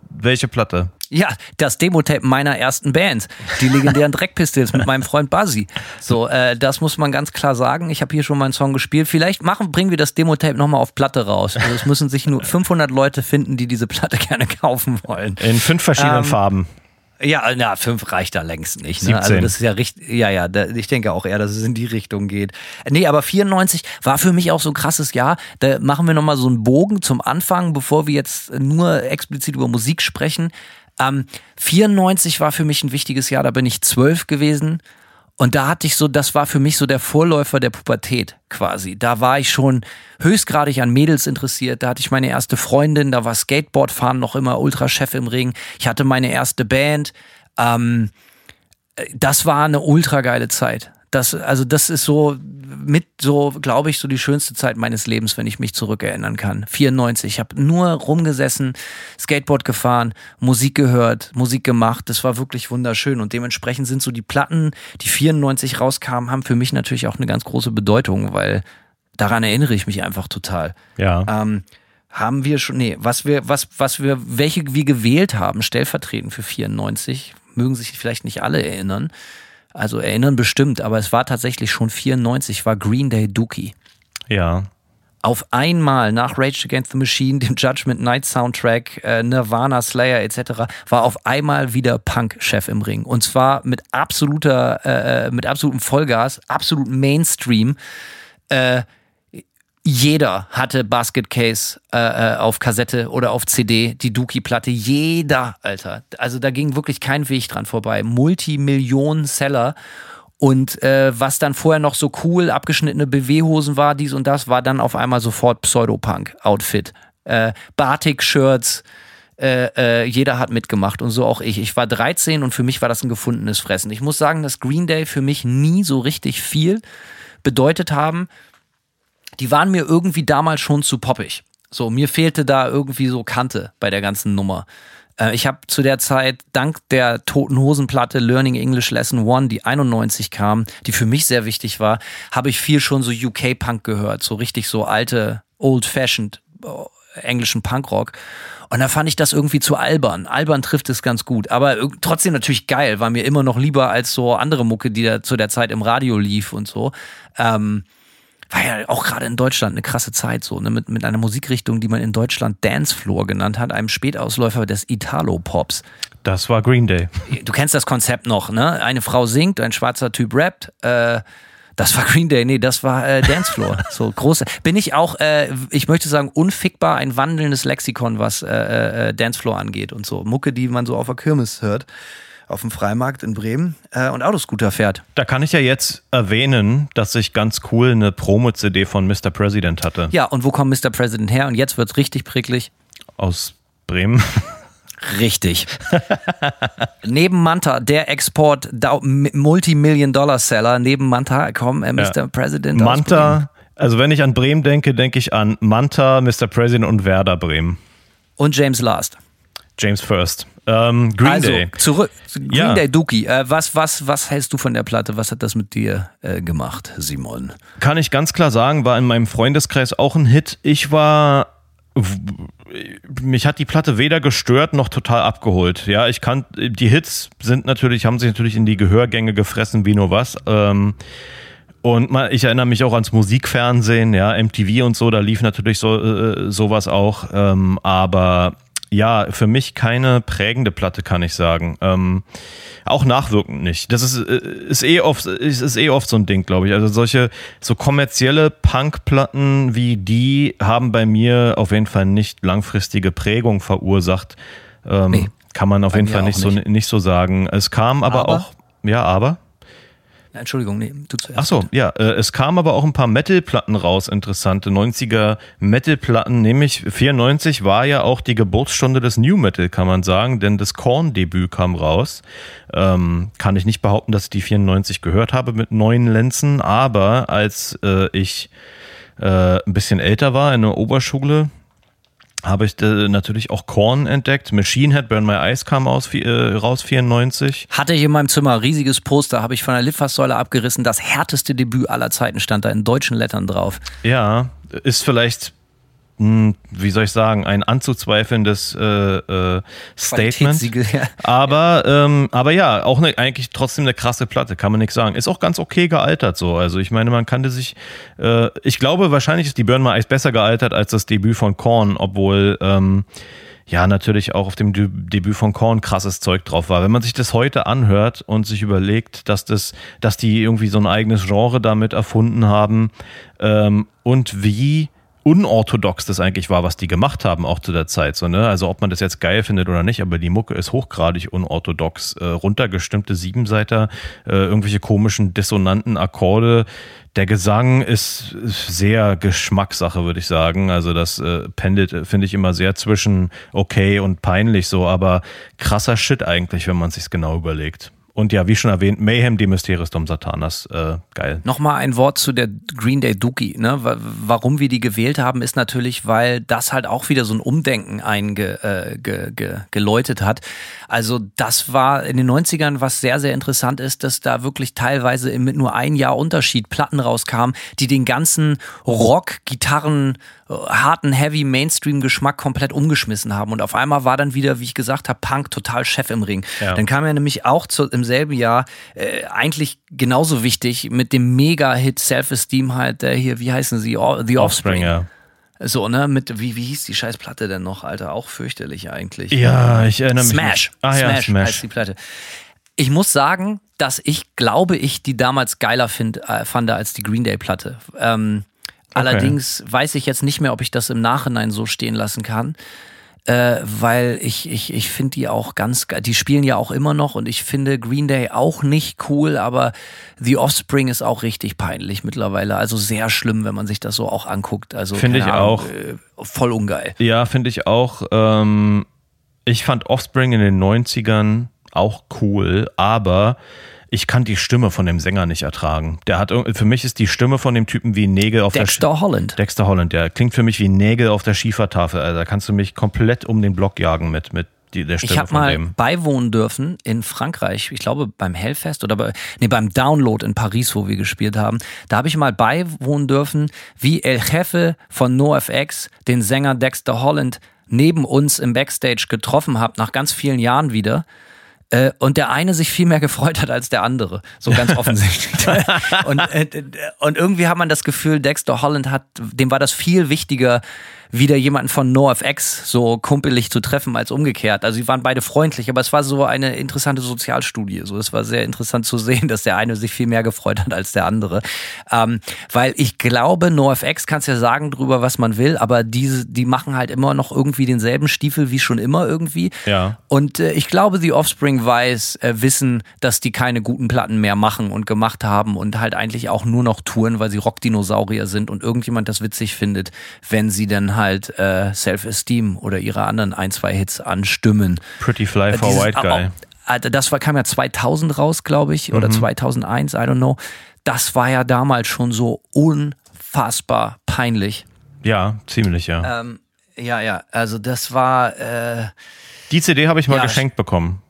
welche Platte? Ja, das Demo-Tape meiner ersten Band, die legendären Dreckpistols mit meinem Freund Buzzy. So, äh, das muss man ganz klar sagen. Ich habe hier schon meinen Song gespielt. Vielleicht machen, bringen wir das Demo-Tape nochmal auf Platte raus. Also es müssen sich nur 500 Leute finden, die diese Platte gerne kaufen wollen. In fünf verschiedenen ähm, Farben. Ja, na, fünf reicht da längst nicht. Ne? Also das ist ja richtig, ja, ja, da, ich denke auch eher, dass es in die Richtung geht. Nee, aber 94 war für mich auch so ein krasses Jahr. Da machen wir nochmal so einen Bogen zum Anfang, bevor wir jetzt nur explizit über Musik sprechen. Ähm, 94 war für mich ein wichtiges Jahr, da bin ich zwölf gewesen. Und da hatte ich so, das war für mich so der Vorläufer der Pubertät quasi. Da war ich schon höchstgradig an Mädels interessiert. Da hatte ich meine erste Freundin, da war Skateboardfahren noch immer Ultra-Chef im Ring. Ich hatte meine erste Band. Ähm, das war eine ultra geile Zeit. Das, also das ist so mit so, glaube ich, so die schönste Zeit meines Lebens, wenn ich mich zurückerinnern kann. 94. Ich habe nur rumgesessen, Skateboard gefahren, Musik gehört, Musik gemacht. Das war wirklich wunderschön. Und dementsprechend sind so die Platten, die 94 rauskamen, haben für mich natürlich auch eine ganz große Bedeutung, weil daran erinnere ich mich einfach total. Ja. Ähm, haben wir schon, nee, was wir, was, was wir, welche wir gewählt haben, stellvertretend für 94, mögen sich vielleicht nicht alle erinnern. Also erinnern bestimmt, aber es war tatsächlich schon 94, war Green Day Dookie. Ja. Auf einmal nach Rage Against the Machine, dem Judgment Night Soundtrack, äh, Nirvana, Slayer etc. war auf einmal wieder Punk-Chef im Ring. Und zwar mit absoluter, äh, mit absolutem Vollgas, absolut Mainstream. Äh, jeder hatte Basket Case äh, äh, auf Kassette oder auf CD, die Dookie-Platte. Jeder, Alter. Also da ging wirklich kein Weg dran vorbei. Multimillionen-Seller. Und äh, was dann vorher noch so cool abgeschnittene BW-Hosen war, dies und das, war dann auf einmal sofort Pseudopunk-Outfit. Äh, Batik-Shirts, äh, äh, jeder hat mitgemacht und so auch ich. Ich war 13 und für mich war das ein gefundenes Fressen. Ich muss sagen, dass Green Day für mich nie so richtig viel bedeutet haben die waren mir irgendwie damals schon zu poppig. So, mir fehlte da irgendwie so Kante bei der ganzen Nummer. Äh, ich habe zu der Zeit dank der Toten Hosenplatte Learning English Lesson One, die 91 kam, die für mich sehr wichtig war, habe ich viel schon so UK Punk gehört, so richtig so alte, old-fashioned äh, englischen Punkrock. Und da fand ich das irgendwie zu albern. Albern trifft es ganz gut, aber trotzdem natürlich geil, war mir immer noch lieber als so andere Mucke, die da zu der Zeit im Radio lief und so. Ähm, war ja auch gerade in Deutschland eine krasse Zeit so, ne? mit, mit einer Musikrichtung, die man in Deutschland Dancefloor genannt hat, einem Spätausläufer des Italo-Pops. Das war Green Day. Du kennst das Konzept noch, ne? Eine Frau singt, ein schwarzer Typ rappt. Äh, das war Green Day, nee, das war äh, Dancefloor. so groß. Bin ich auch, äh, ich möchte sagen, unfickbar ein wandelndes Lexikon, was äh, äh, Dancefloor angeht und so. Mucke, die man so auf der Kirmes hört auf dem Freimarkt in Bremen äh, und Autoscooter fährt. Da kann ich ja jetzt erwähnen, dass ich ganz cool eine Promo-CD von Mr. President hatte. Ja, und wo kommt Mr. President her? Und jetzt wird es richtig pricklig. Aus Bremen. Richtig. neben Manta, der Export Multimillion-Dollar-Seller, neben Manta kommen äh, Mr. Ja. President. Manta, also wenn ich an Bremen denke, denke ich an Manta, Mr. President und Werder Bremen. Und James Last. James First. Ähm, Green also, Day. Zurück. Green ja. Day Dookie. Äh, was, was, was hältst du von der Platte? Was hat das mit dir äh, gemacht, Simon? Kann ich ganz klar sagen, war in meinem Freundeskreis auch ein Hit. Ich war. Mich hat die Platte weder gestört noch total abgeholt. Ja, ich kann. Die Hits sind natürlich, haben sich natürlich in die Gehörgänge gefressen, wie nur was. Ähm, und man, ich erinnere mich auch ans Musikfernsehen, ja, MTV und so, da lief natürlich so, äh, sowas auch. Ähm, aber ja, für mich keine prägende Platte, kann ich sagen. Ähm, auch nachwirkend nicht. Das ist, äh, ist, eh oft, ist, ist eh oft so ein Ding, glaube ich. Also solche so kommerzielle Punkplatten wie die haben bei mir auf jeden Fall nicht langfristige Prägung verursacht. Ähm, nee, kann man auf jeden Fall nicht, nicht so nicht so sagen. Es kam aber, aber? auch, ja, aber Entschuldigung, nee, du zuerst. Ach so, ja, äh, es kamen aber auch ein paar Metal-Platten raus, interessante 90er Metal-Platten, nämlich 94 war ja auch die Geburtsstunde des New Metal, kann man sagen, denn das Korn-Debüt kam raus. Ähm, kann ich nicht behaupten, dass ich die 94 gehört habe mit neuen Lenzen, aber als äh, ich äh, ein bisschen älter war in der Oberschule, habe ich äh, natürlich auch Korn entdeckt. Machine Head Burn My Eyes kam aus, äh, raus 94. Hatte ich in meinem Zimmer ein riesiges Poster, habe ich von der Litfaßsäule abgerissen. Das härteste Debüt aller Zeiten stand da in deutschen Lettern drauf. Ja, ist vielleicht wie soll ich sagen, ein anzuzweifelndes äh, äh, Statement. Ja. Aber, ähm, aber ja, auch eine, eigentlich trotzdem eine krasse Platte, kann man nichts sagen. Ist auch ganz okay gealtert so. Also ich meine, man kannte sich, äh, ich glaube, wahrscheinlich ist die Burn My Eyes besser gealtert als das Debüt von Korn, obwohl ähm, ja natürlich auch auf dem De Debüt von Korn krasses Zeug drauf war. Wenn man sich das heute anhört und sich überlegt, dass das, dass die irgendwie so ein eigenes Genre damit erfunden haben ähm, und wie unorthodox das eigentlich war, was die gemacht haben, auch zu der Zeit. So, ne? Also ob man das jetzt geil findet oder nicht, aber die Mucke ist hochgradig unorthodox. Äh, runtergestimmte Siebenseiter, äh, irgendwelche komischen, dissonanten Akkorde. Der Gesang ist sehr Geschmackssache, würde ich sagen. Also das äh, pendelt, äh, finde ich, immer sehr zwischen okay und peinlich so, aber krasser Shit eigentlich, wenn man sich's genau überlegt. Und ja, wie schon erwähnt, Mayhem Mysteris Dom Satanas, äh, geil. Nochmal ein Wort zu der Green Day Dookie. Ne? Warum wir die gewählt haben, ist natürlich, weil das halt auch wieder so ein Umdenken eingeläutet äh, hat. Also das war in den 90ern, was sehr, sehr interessant ist, dass da wirklich teilweise mit nur ein Jahr Unterschied Platten rauskamen, die den ganzen Rock, Gitarren, harten, heavy Mainstream-Geschmack komplett umgeschmissen haben. Und auf einmal war dann wieder, wie ich gesagt habe, Punk total Chef im Ring. Ja. Dann kam er nämlich auch zu, im selben Jahr äh, eigentlich genauso wichtig mit dem Mega-Hit Self-Esteem halt, der hier, wie heißen sie? The Offspring. Offspring ja. So, ne, mit, wie, wie hieß die Scheißplatte denn noch, Alter? Auch fürchterlich eigentlich. Ja, ich erinnere mich. Smash. Ah, ja, Smash, Smash heißt die Platte. Ich muss sagen, dass ich glaube, ich die damals geiler find, äh, fand als die Green Day Platte. Ähm, Allerdings weiß ich jetzt nicht mehr, ob ich das im Nachhinein so stehen lassen kann. Äh, weil ich, ich, ich finde die auch ganz geil. Die spielen ja auch immer noch und ich finde Green Day auch nicht cool, aber The Offspring ist auch richtig peinlich mittlerweile. Also sehr schlimm, wenn man sich das so auch anguckt. Also finde ich Ahnung, auch. Äh, voll ungeil. Ja, finde ich auch. Ähm, ich fand Offspring in den 90ern auch cool, aber ich kann die Stimme von dem Sänger nicht ertragen. Der hat für mich ist die Stimme von dem Typen wie Nägel auf Dexter der Sch Holland. Dexter Holland, der klingt für mich wie Nägel auf der Schiefertafel. Also da kannst du mich komplett um den Block jagen mit mit die, der Stimme ich habe mal dem. beiwohnen dürfen in Frankreich, ich glaube beim Hellfest oder bei, nee, beim Download in Paris, wo wir gespielt haben. Da habe ich mal beiwohnen dürfen, wie El Jefe von NoFX den Sänger Dexter Holland neben uns im Backstage getroffen hat, nach ganz vielen Jahren wieder äh, und der eine sich viel mehr gefreut hat als der andere. So ganz offensichtlich. und, äh, und irgendwie hat man das Gefühl, Dexter Holland hat, dem war das viel wichtiger, wieder jemanden von NoFX so kumpelig zu treffen als umgekehrt. Also sie waren beide freundlich, aber es war so eine interessante Sozialstudie. So, es war sehr interessant zu sehen, dass der eine sich viel mehr gefreut hat als der andere. Ähm, weil ich glaube, NoFX kannst ja sagen drüber, was man will, aber diese, die machen halt immer noch irgendwie denselben Stiefel wie schon immer irgendwie. Ja. Und äh, ich glaube, die Offspring weiß, äh, wissen, dass die keine guten Platten mehr machen und gemacht haben und halt eigentlich auch nur noch touren, weil sie Rockdinosaurier sind und irgendjemand das witzig findet, wenn sie dann halt halt äh, Self-Esteem oder ihre anderen ein, zwei Hits anstimmen. Pretty Fly for Dieses, White Guy. Auch, das war, kam ja 2000 raus, glaube ich, oder mhm. 2001, I don't know. Das war ja damals schon so unfassbar peinlich. Ja, ziemlich, ja. Ähm, ja, ja, also das war. Äh, Die CD habe ich mal ja, geschenkt bekommen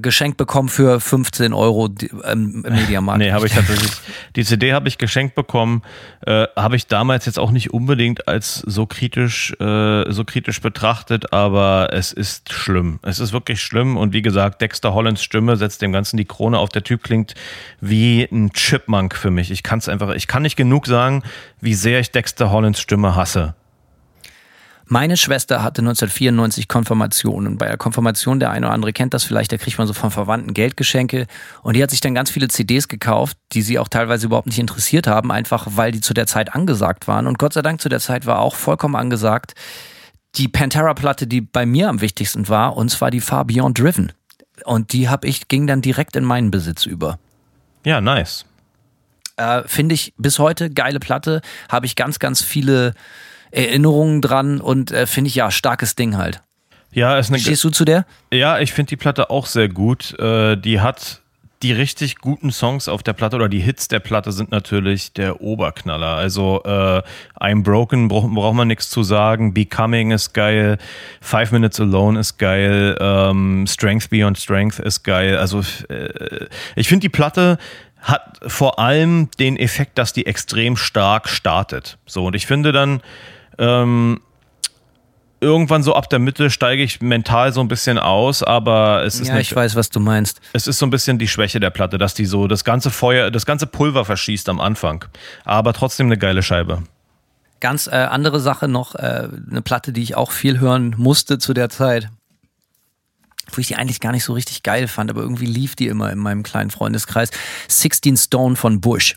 geschenkt bekommen für 15 Euro im Mediamarkt. nee, habe ich tatsächlich. Die CD habe ich geschenkt bekommen, äh, habe ich damals jetzt auch nicht unbedingt als so kritisch, äh, so kritisch betrachtet, aber es ist schlimm. Es ist wirklich schlimm und wie gesagt, Dexter Hollands Stimme setzt dem Ganzen die Krone auf. Der Typ klingt wie ein Chipmunk für mich. Ich kann es einfach, ich kann nicht genug sagen, wie sehr ich Dexter Hollands Stimme hasse. Meine Schwester hatte 1994 Konfirmation und bei der Konfirmation, der eine oder andere kennt das vielleicht, da kriegt man so von Verwandten Geldgeschenke. Und die hat sich dann ganz viele CDs gekauft, die sie auch teilweise überhaupt nicht interessiert haben, einfach weil die zu der Zeit angesagt waren. Und Gott sei Dank zu der Zeit war auch vollkommen angesagt die Pantera-Platte, die bei mir am wichtigsten war und zwar die Far Beyond Driven. Und die habe ich, ging dann direkt in meinen Besitz über. Ja, nice. Äh, Finde ich bis heute geile Platte, habe ich ganz, ganz viele Erinnerungen dran und äh, finde ich ja starkes Ding halt. Ja, ist eine Stehst du zu der? Ja, ich finde die Platte auch sehr gut. Äh, die hat die richtig guten Songs auf der Platte oder die Hits der Platte sind natürlich der Oberknaller. Also äh, I'm Broken braucht brauch man nichts zu sagen. Becoming ist geil. Five Minutes Alone ist geil. Ähm, Strength Beyond Strength ist geil. Also äh, ich finde die Platte hat vor allem den Effekt, dass die extrem stark startet. So und ich finde dann ähm, irgendwann so ab der Mitte steige ich mental so ein bisschen aus, aber es ist Ja, ich weiß, was du meinst. Es ist so ein bisschen die Schwäche der Platte, dass die so das ganze Feuer, das ganze Pulver verschießt am Anfang. Aber trotzdem eine geile Scheibe. Ganz äh, andere Sache noch, äh, eine Platte, die ich auch viel hören musste zu der Zeit. Wo ich die eigentlich gar nicht so richtig geil fand, aber irgendwie lief die immer in meinem kleinen Freundeskreis. 16 Stone von Bush.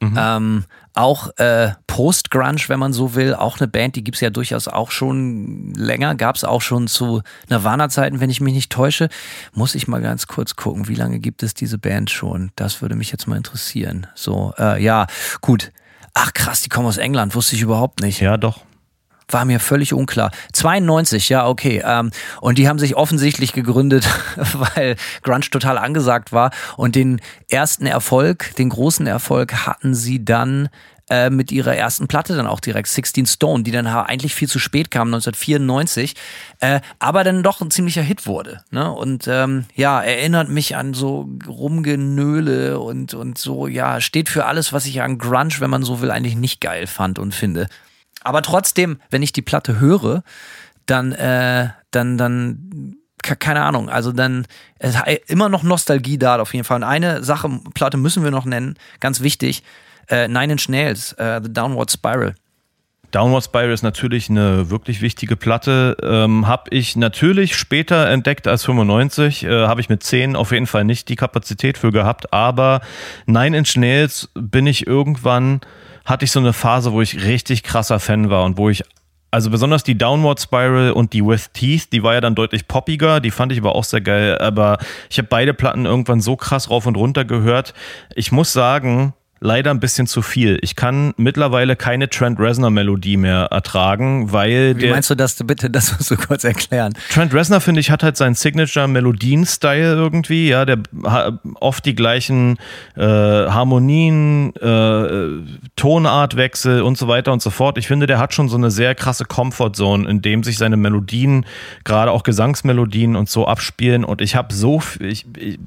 Mhm. Ähm, auch äh, Post-Grunge, wenn man so will, auch eine Band, die gibt's ja durchaus auch schon länger, gab's auch schon zu Nirvana-Zeiten, wenn ich mich nicht täusche. Muss ich mal ganz kurz gucken, wie lange gibt es diese Band schon? Das würde mich jetzt mal interessieren. So, äh, ja, gut. Ach krass, die kommen aus England, wusste ich überhaupt nicht. Ja, doch. War mir völlig unklar. 92, ja, okay. Ähm, und die haben sich offensichtlich gegründet, weil Grunge total angesagt war. Und den ersten Erfolg, den großen Erfolg hatten sie dann äh, mit ihrer ersten Platte dann auch direkt, 16 Stone, die dann eigentlich viel zu spät kam, 1994, äh, aber dann doch ein ziemlicher Hit wurde. Ne? Und ähm, ja, erinnert mich an so Rumgenöle und, und so, ja, steht für alles, was ich an Grunge, wenn man so will, eigentlich nicht geil fand und finde. Aber trotzdem, wenn ich die Platte höre, dann, äh, dann, dann, keine Ahnung, also dann immer noch Nostalgie da auf jeden Fall. Und eine Sache, Platte müssen wir noch nennen, ganz wichtig, äh, Nine Inch Nails, äh, The Downward Spiral. Downward Spiral ist natürlich eine wirklich wichtige Platte. Ähm, habe ich natürlich später entdeckt als 95. Äh, Habe ich mit 10 auf jeden Fall nicht die Kapazität für gehabt. Aber Nine Inch Nails bin ich irgendwann hatte ich so eine Phase, wo ich richtig krasser Fan war und wo ich also besonders die Downward Spiral und die With Teeth, die war ja dann deutlich poppiger, die fand ich aber auch sehr geil, aber ich habe beide Platten irgendwann so krass rauf und runter gehört. Ich muss sagen, leider ein bisschen zu viel. Ich kann mittlerweile keine Trent Reznor Melodie mehr ertragen, weil Wie der. meinst du das bitte? Das musst du kurz erklären. Trent Reznor finde ich hat halt seinen Signature Melodien-Style irgendwie. Ja, der hat oft die gleichen äh, Harmonien, äh, Tonartwechsel und so weiter und so fort. Ich finde, der hat schon so eine sehr krasse Comfortzone, in dem sich seine Melodien, gerade auch Gesangsmelodien und so abspielen. Und ich habe so, ich, ich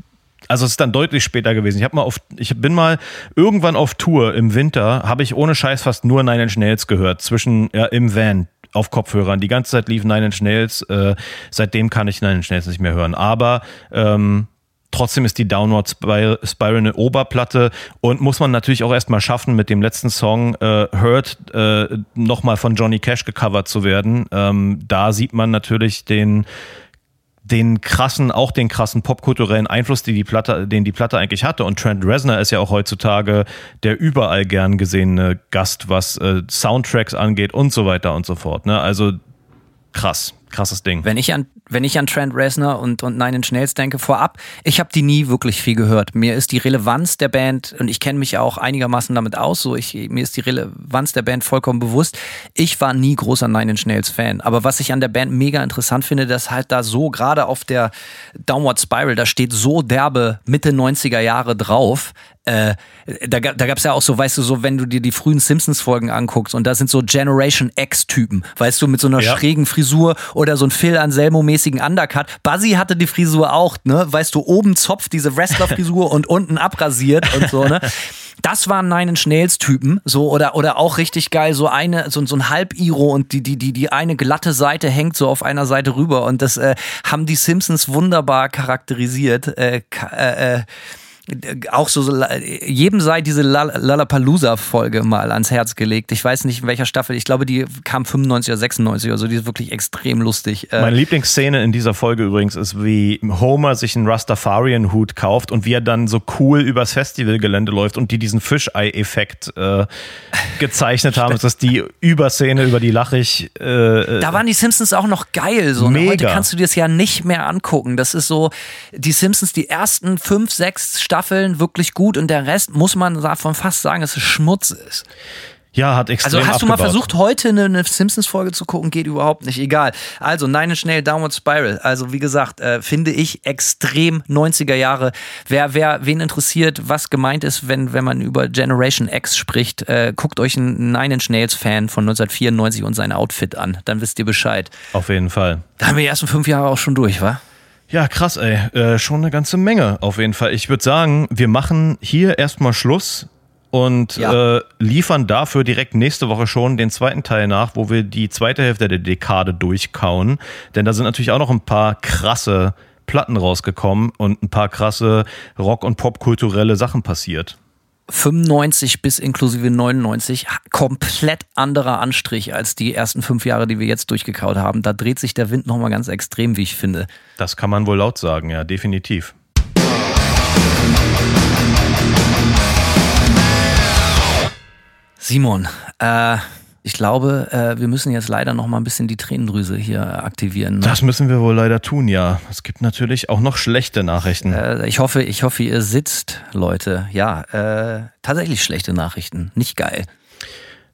also es ist dann deutlich später gewesen. Ich habe mal auf, ich bin mal irgendwann auf Tour im Winter, habe ich ohne Scheiß fast nur Nine Inch Nails gehört, zwischen, ja, im Van auf Kopfhörern. Die ganze Zeit lief Nine Inch Nails. Äh, seitdem kann ich Nine Inch Nails nicht mehr hören. Aber ähm, trotzdem ist die Downward Spiral eine Oberplatte und muss man natürlich auch erstmal schaffen, mit dem letzten Song äh, Hurt äh, nochmal von Johnny Cash gecovert zu werden. Ähm, da sieht man natürlich den den krassen, auch den krassen popkulturellen Einfluss, die die Platte, den die Platte eigentlich hatte. Und Trent Reznor ist ja auch heutzutage der überall gern gesehene Gast, was äh, Soundtracks angeht und so weiter und so fort. Ne? Also krass, krasses Ding. Wenn ich an wenn ich an Trent Reznor und, und Nine Inch Nails denke, vorab, ich habe die nie wirklich viel gehört. Mir ist die Relevanz der Band, und ich kenne mich auch einigermaßen damit aus, so ich, mir ist die Relevanz der Band vollkommen bewusst. Ich war nie großer Nine Inch Nails Fan. Aber was ich an der Band mega interessant finde, dass halt da so, gerade auf der Downward Spiral, da steht so derbe Mitte 90er Jahre drauf, äh, da, da gab es ja auch so, weißt du, so, wenn du dir die frühen Simpsons-Folgen anguckst und da sind so Generation X-Typen, weißt du, mit so einer ja. schrägen Frisur oder so ein Phil Anselmo-mäßigen Undercut. Buzzy hatte die Frisur auch, ne? Weißt du, oben Zopf, diese Wrestler-Frisur und unten abrasiert und so, ne? Das waren Nine Inch Nails Typen, so oder oder auch richtig geil, so eine so, so ein Halb-Iro und die die die die eine glatte Seite hängt so auf einer Seite rüber und das äh, haben die Simpsons wunderbar charakterisiert. Äh, äh, äh auch so, jedem sei diese Lollapalooza-Folge mal ans Herz gelegt. Ich weiß nicht, in welcher Staffel. Ich glaube, die kam 95 oder 96 oder so. Die ist wirklich extrem lustig. Äh, Meine Lieblingsszene in dieser Folge übrigens ist, wie Homer sich einen Rastafarian-Hut kauft und wie er dann so cool übers Festivalgelände läuft und die diesen Fischei-Effekt äh, gezeichnet haben. Das ist die Überszene, über die lache ich. Äh, da waren die Simpsons auch noch geil. So. Ne? Mega. Heute kannst du dir das ja nicht mehr angucken. Das ist so, die Simpsons, die ersten fünf, sechs Staffeln Staffeln wirklich gut und der Rest muss man davon fast sagen, dass es Schmutz ist. Ja, hat extrem Also hast du mal abgebaut. versucht, heute eine, eine Simpsons-Folge zu gucken? Geht überhaupt nicht. Egal. Also Nine Inch Nail Downward Spiral. Also wie gesagt, äh, finde ich extrem 90er Jahre. Wer, wer, wen interessiert, was gemeint ist, wenn, wenn man über Generation X spricht, äh, guckt euch einen Nine Inch Nails-Fan von 1994 und sein Outfit an. Dann wisst ihr Bescheid. Auf jeden Fall. Da haben wir die ersten fünf Jahre auch schon durch, wa? Ja, krass, ey. Äh, schon eine ganze Menge, auf jeden Fall. Ich würde sagen, wir machen hier erstmal Schluss und Ja. äh, liefern dafür direkt nächste Woche schon den zweiten Teil nach, wo wir die zweite Hälfte der Dekade durchkauen. Denn da sind natürlich auch noch ein paar krasse Platten rausgekommen und ein paar krasse Rock- und Popkulturelle Sachen passiert. 95 bis inklusive 99 komplett anderer Anstrich als die ersten fünf Jahre, die wir jetzt durchgekaut haben. Da dreht sich der Wind nochmal ganz extrem, wie ich finde. Das kann man wohl laut sagen, ja, definitiv. Simon, äh, ich glaube, äh, wir müssen jetzt leider noch mal ein bisschen die Tränendrüse hier aktivieren. Ne? Das müssen wir wohl leider tun, ja. Es gibt natürlich auch noch schlechte Nachrichten. Äh, ich hoffe, ich hoffe, ihr sitzt, Leute. Ja, äh, tatsächlich schlechte Nachrichten. Nicht geil.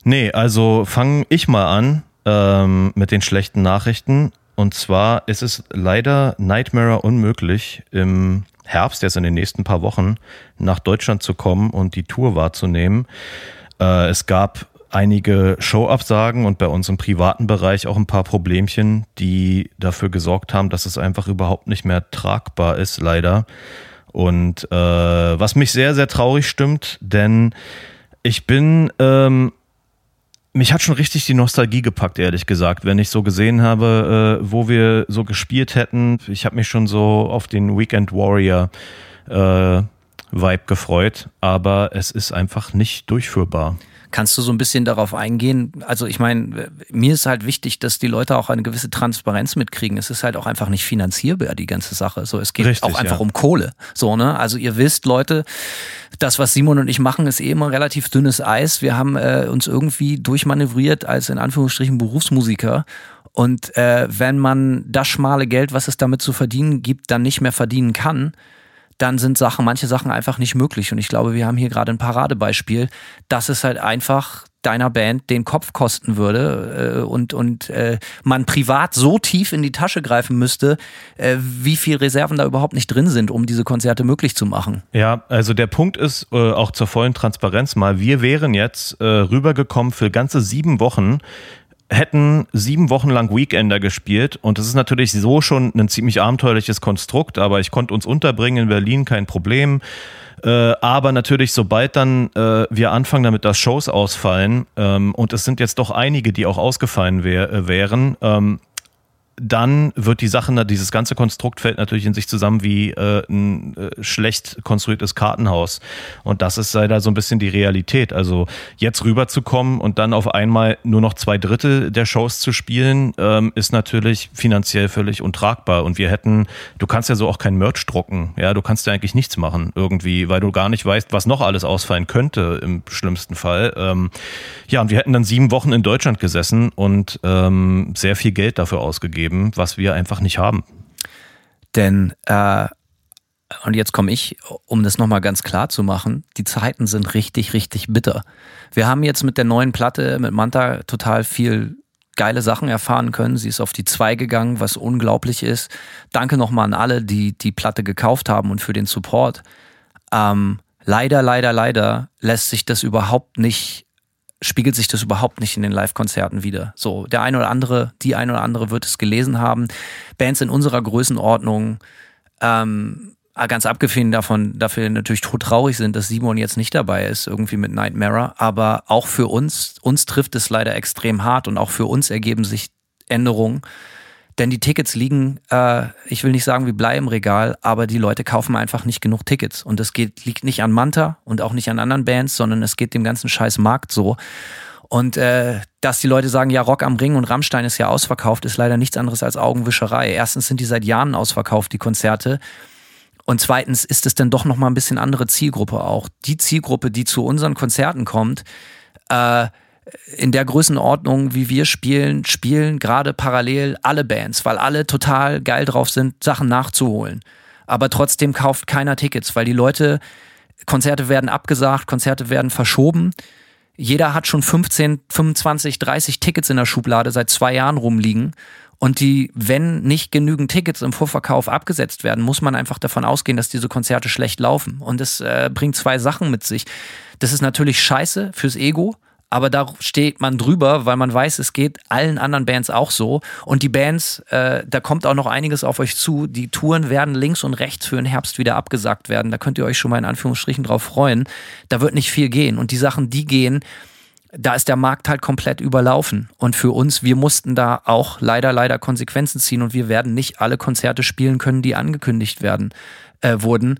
Nee, also fange ich mal an ähm, mit den schlechten Nachrichten. Und zwar ist es leider Nightmare unmöglich, im Herbst, jetzt in den nächsten paar Wochen, nach Deutschland zu kommen und die Tour wahrzunehmen. Äh, es gab einige Showabsagen und bei uns im privaten Bereich auch ein paar Problemchen, die dafür gesorgt haben, dass es einfach überhaupt nicht mehr tragbar ist, leider. Und äh, was mich sehr, sehr traurig stimmt, denn ich bin ähm, mich hat schon richtig die Nostalgie gepackt, ehrlich gesagt, wenn ich so gesehen habe, äh, wo wir so gespielt hätten. Ich habe mich schon so auf den Weekend Warrior äh, Vibe gefreut, aber es ist einfach nicht durchführbar. Kannst du so ein bisschen darauf eingehen? Also ich meine, mir ist halt wichtig, dass die Leute auch eine gewisse Transparenz mitkriegen. Es ist halt auch einfach nicht finanzierbar, die ganze Sache. So, es geht Richtig, auch einfach ja. um Kohle. So, ne? Also ihr wisst, Leute, das, was Simon und ich machen, ist eh immer relativ dünnes Eis. Wir haben äh, uns irgendwie durchmanövriert als in Anführungsstrichen Berufsmusiker. Und äh, wenn man das schmale Geld, was es damit zu verdienen gibt, dann nicht mehr verdienen kann, dann sind Sachen, manche Sachen einfach nicht möglich. Und ich glaube, wir haben hier gerade ein Paradebeispiel, dass es halt einfach deiner Band den Kopf kosten würde äh, und, und äh, man privat so tief in die Tasche greifen müsste, äh, wie viel Reserven da überhaupt nicht drin sind, um diese Konzerte möglich zu machen. Ja, also der Punkt ist äh, auch zur vollen Transparenz mal, wir wären jetzt äh, rübergekommen für ganze sieben Wochen, hätten sieben Wochen lang Weekender gespielt und das ist natürlich so schon ein ziemlich abenteuerliches Konstrukt, aber ich konnte uns unterbringen in Berlin, kein Problem. Äh, aber natürlich, sobald dann äh, wir anfangen damit, dass Shows ausfallen, ähm, und es sind jetzt doch einige, die auch ausgefallen wär, äh, wären, ähm, dann wird die Sache, dieses ganze Konstrukt fällt natürlich in sich zusammen wie äh, ein äh, schlecht konstruiertes Kartenhaus. Und das ist leider so ein bisschen die Realität. Also jetzt rüberzukommen und dann auf einmal nur noch zwei Drittel der Shows zu spielen, ähm, ist natürlich finanziell völlig untragbar. Und wir hätten, du kannst ja so auch kein Merch drucken. Ja, du kannst ja eigentlich nichts machen irgendwie, weil du gar nicht weißt, was noch alles ausfallen könnte im schlimmsten Fall. Ähm, ja, und wir hätten dann sieben Wochen in Deutschland gesessen und ähm, sehr viel Geld dafür ausgegeben, was wir einfach nicht haben. Denn, äh, und jetzt komme ich, um das nochmal ganz klar zu machen, die Zeiten sind richtig, richtig bitter. Wir haben jetzt mit der neuen Platte, mit Manta, total viel geile Sachen erfahren können. Sie ist auf die 2 gegangen, was unglaublich ist. Danke nochmal an alle, die die Platte gekauft haben und für den Support. Ähm, leider, leider, leider lässt sich das überhaupt nicht spiegelt sich das überhaupt nicht in den Live-Konzerten wieder. So, der eine oder andere, die eine oder andere wird es gelesen haben. Bands in unserer Größenordnung, ähm, ganz abgesehen davon, dafür natürlich traurig sind, dass Simon jetzt nicht dabei ist, irgendwie mit Nightmare. Aber auch für uns, uns trifft es leider extrem hart und auch für uns ergeben sich Änderungen. Denn die Tickets liegen, äh, ich will nicht sagen wie Blei im Regal, aber die Leute kaufen einfach nicht genug Tickets. Und das geht, liegt nicht an Manta und auch nicht an anderen Bands, sondern es geht dem ganzen scheiß Markt so. Und äh, dass die Leute sagen, ja, Rock am Ring und Rammstein ist ja ausverkauft, ist leider nichts anderes als Augenwischerei. Erstens sind die seit Jahren ausverkauft, die Konzerte. Und zweitens ist es dann doch nochmal ein bisschen andere Zielgruppe auch. Die Zielgruppe, die zu unseren Konzerten kommt, äh, in der Größenordnung, wie wir spielen, spielen gerade parallel alle Bands, weil alle total geil drauf sind, Sachen nachzuholen. aber trotzdem kauft keiner Tickets, weil die Leute, Konzerte werden abgesagt, Konzerte werden verschoben. Jeder hat schon 15, 25, 30 Tickets in der Schublade seit zwei Jahren rumliegen. Und die, wenn nicht genügend Tickets im Vorverkauf abgesetzt werden, muss man einfach davon ausgehen, dass diese Konzerte schlecht laufen. Und das äh, bringt zwei Sachen mit sich. Das ist natürlich scheiße fürs Ego, aber da steht man drüber, weil man weiß, es geht allen anderen Bands auch so. Und die Bands, äh, da kommt auch noch einiges auf euch zu. Die Touren werden links und rechts für den Herbst wieder abgesagt werden. Da könnt ihr euch schon mal in Anführungsstrichen drauf freuen. Da wird nicht viel gehen. Und die Sachen, die gehen, da ist der Markt halt komplett überlaufen. Und für uns, wir mussten da auch leider, leider Konsequenzen ziehen und wir werden nicht alle Konzerte spielen können, die angekündigt werden, äh, wurden,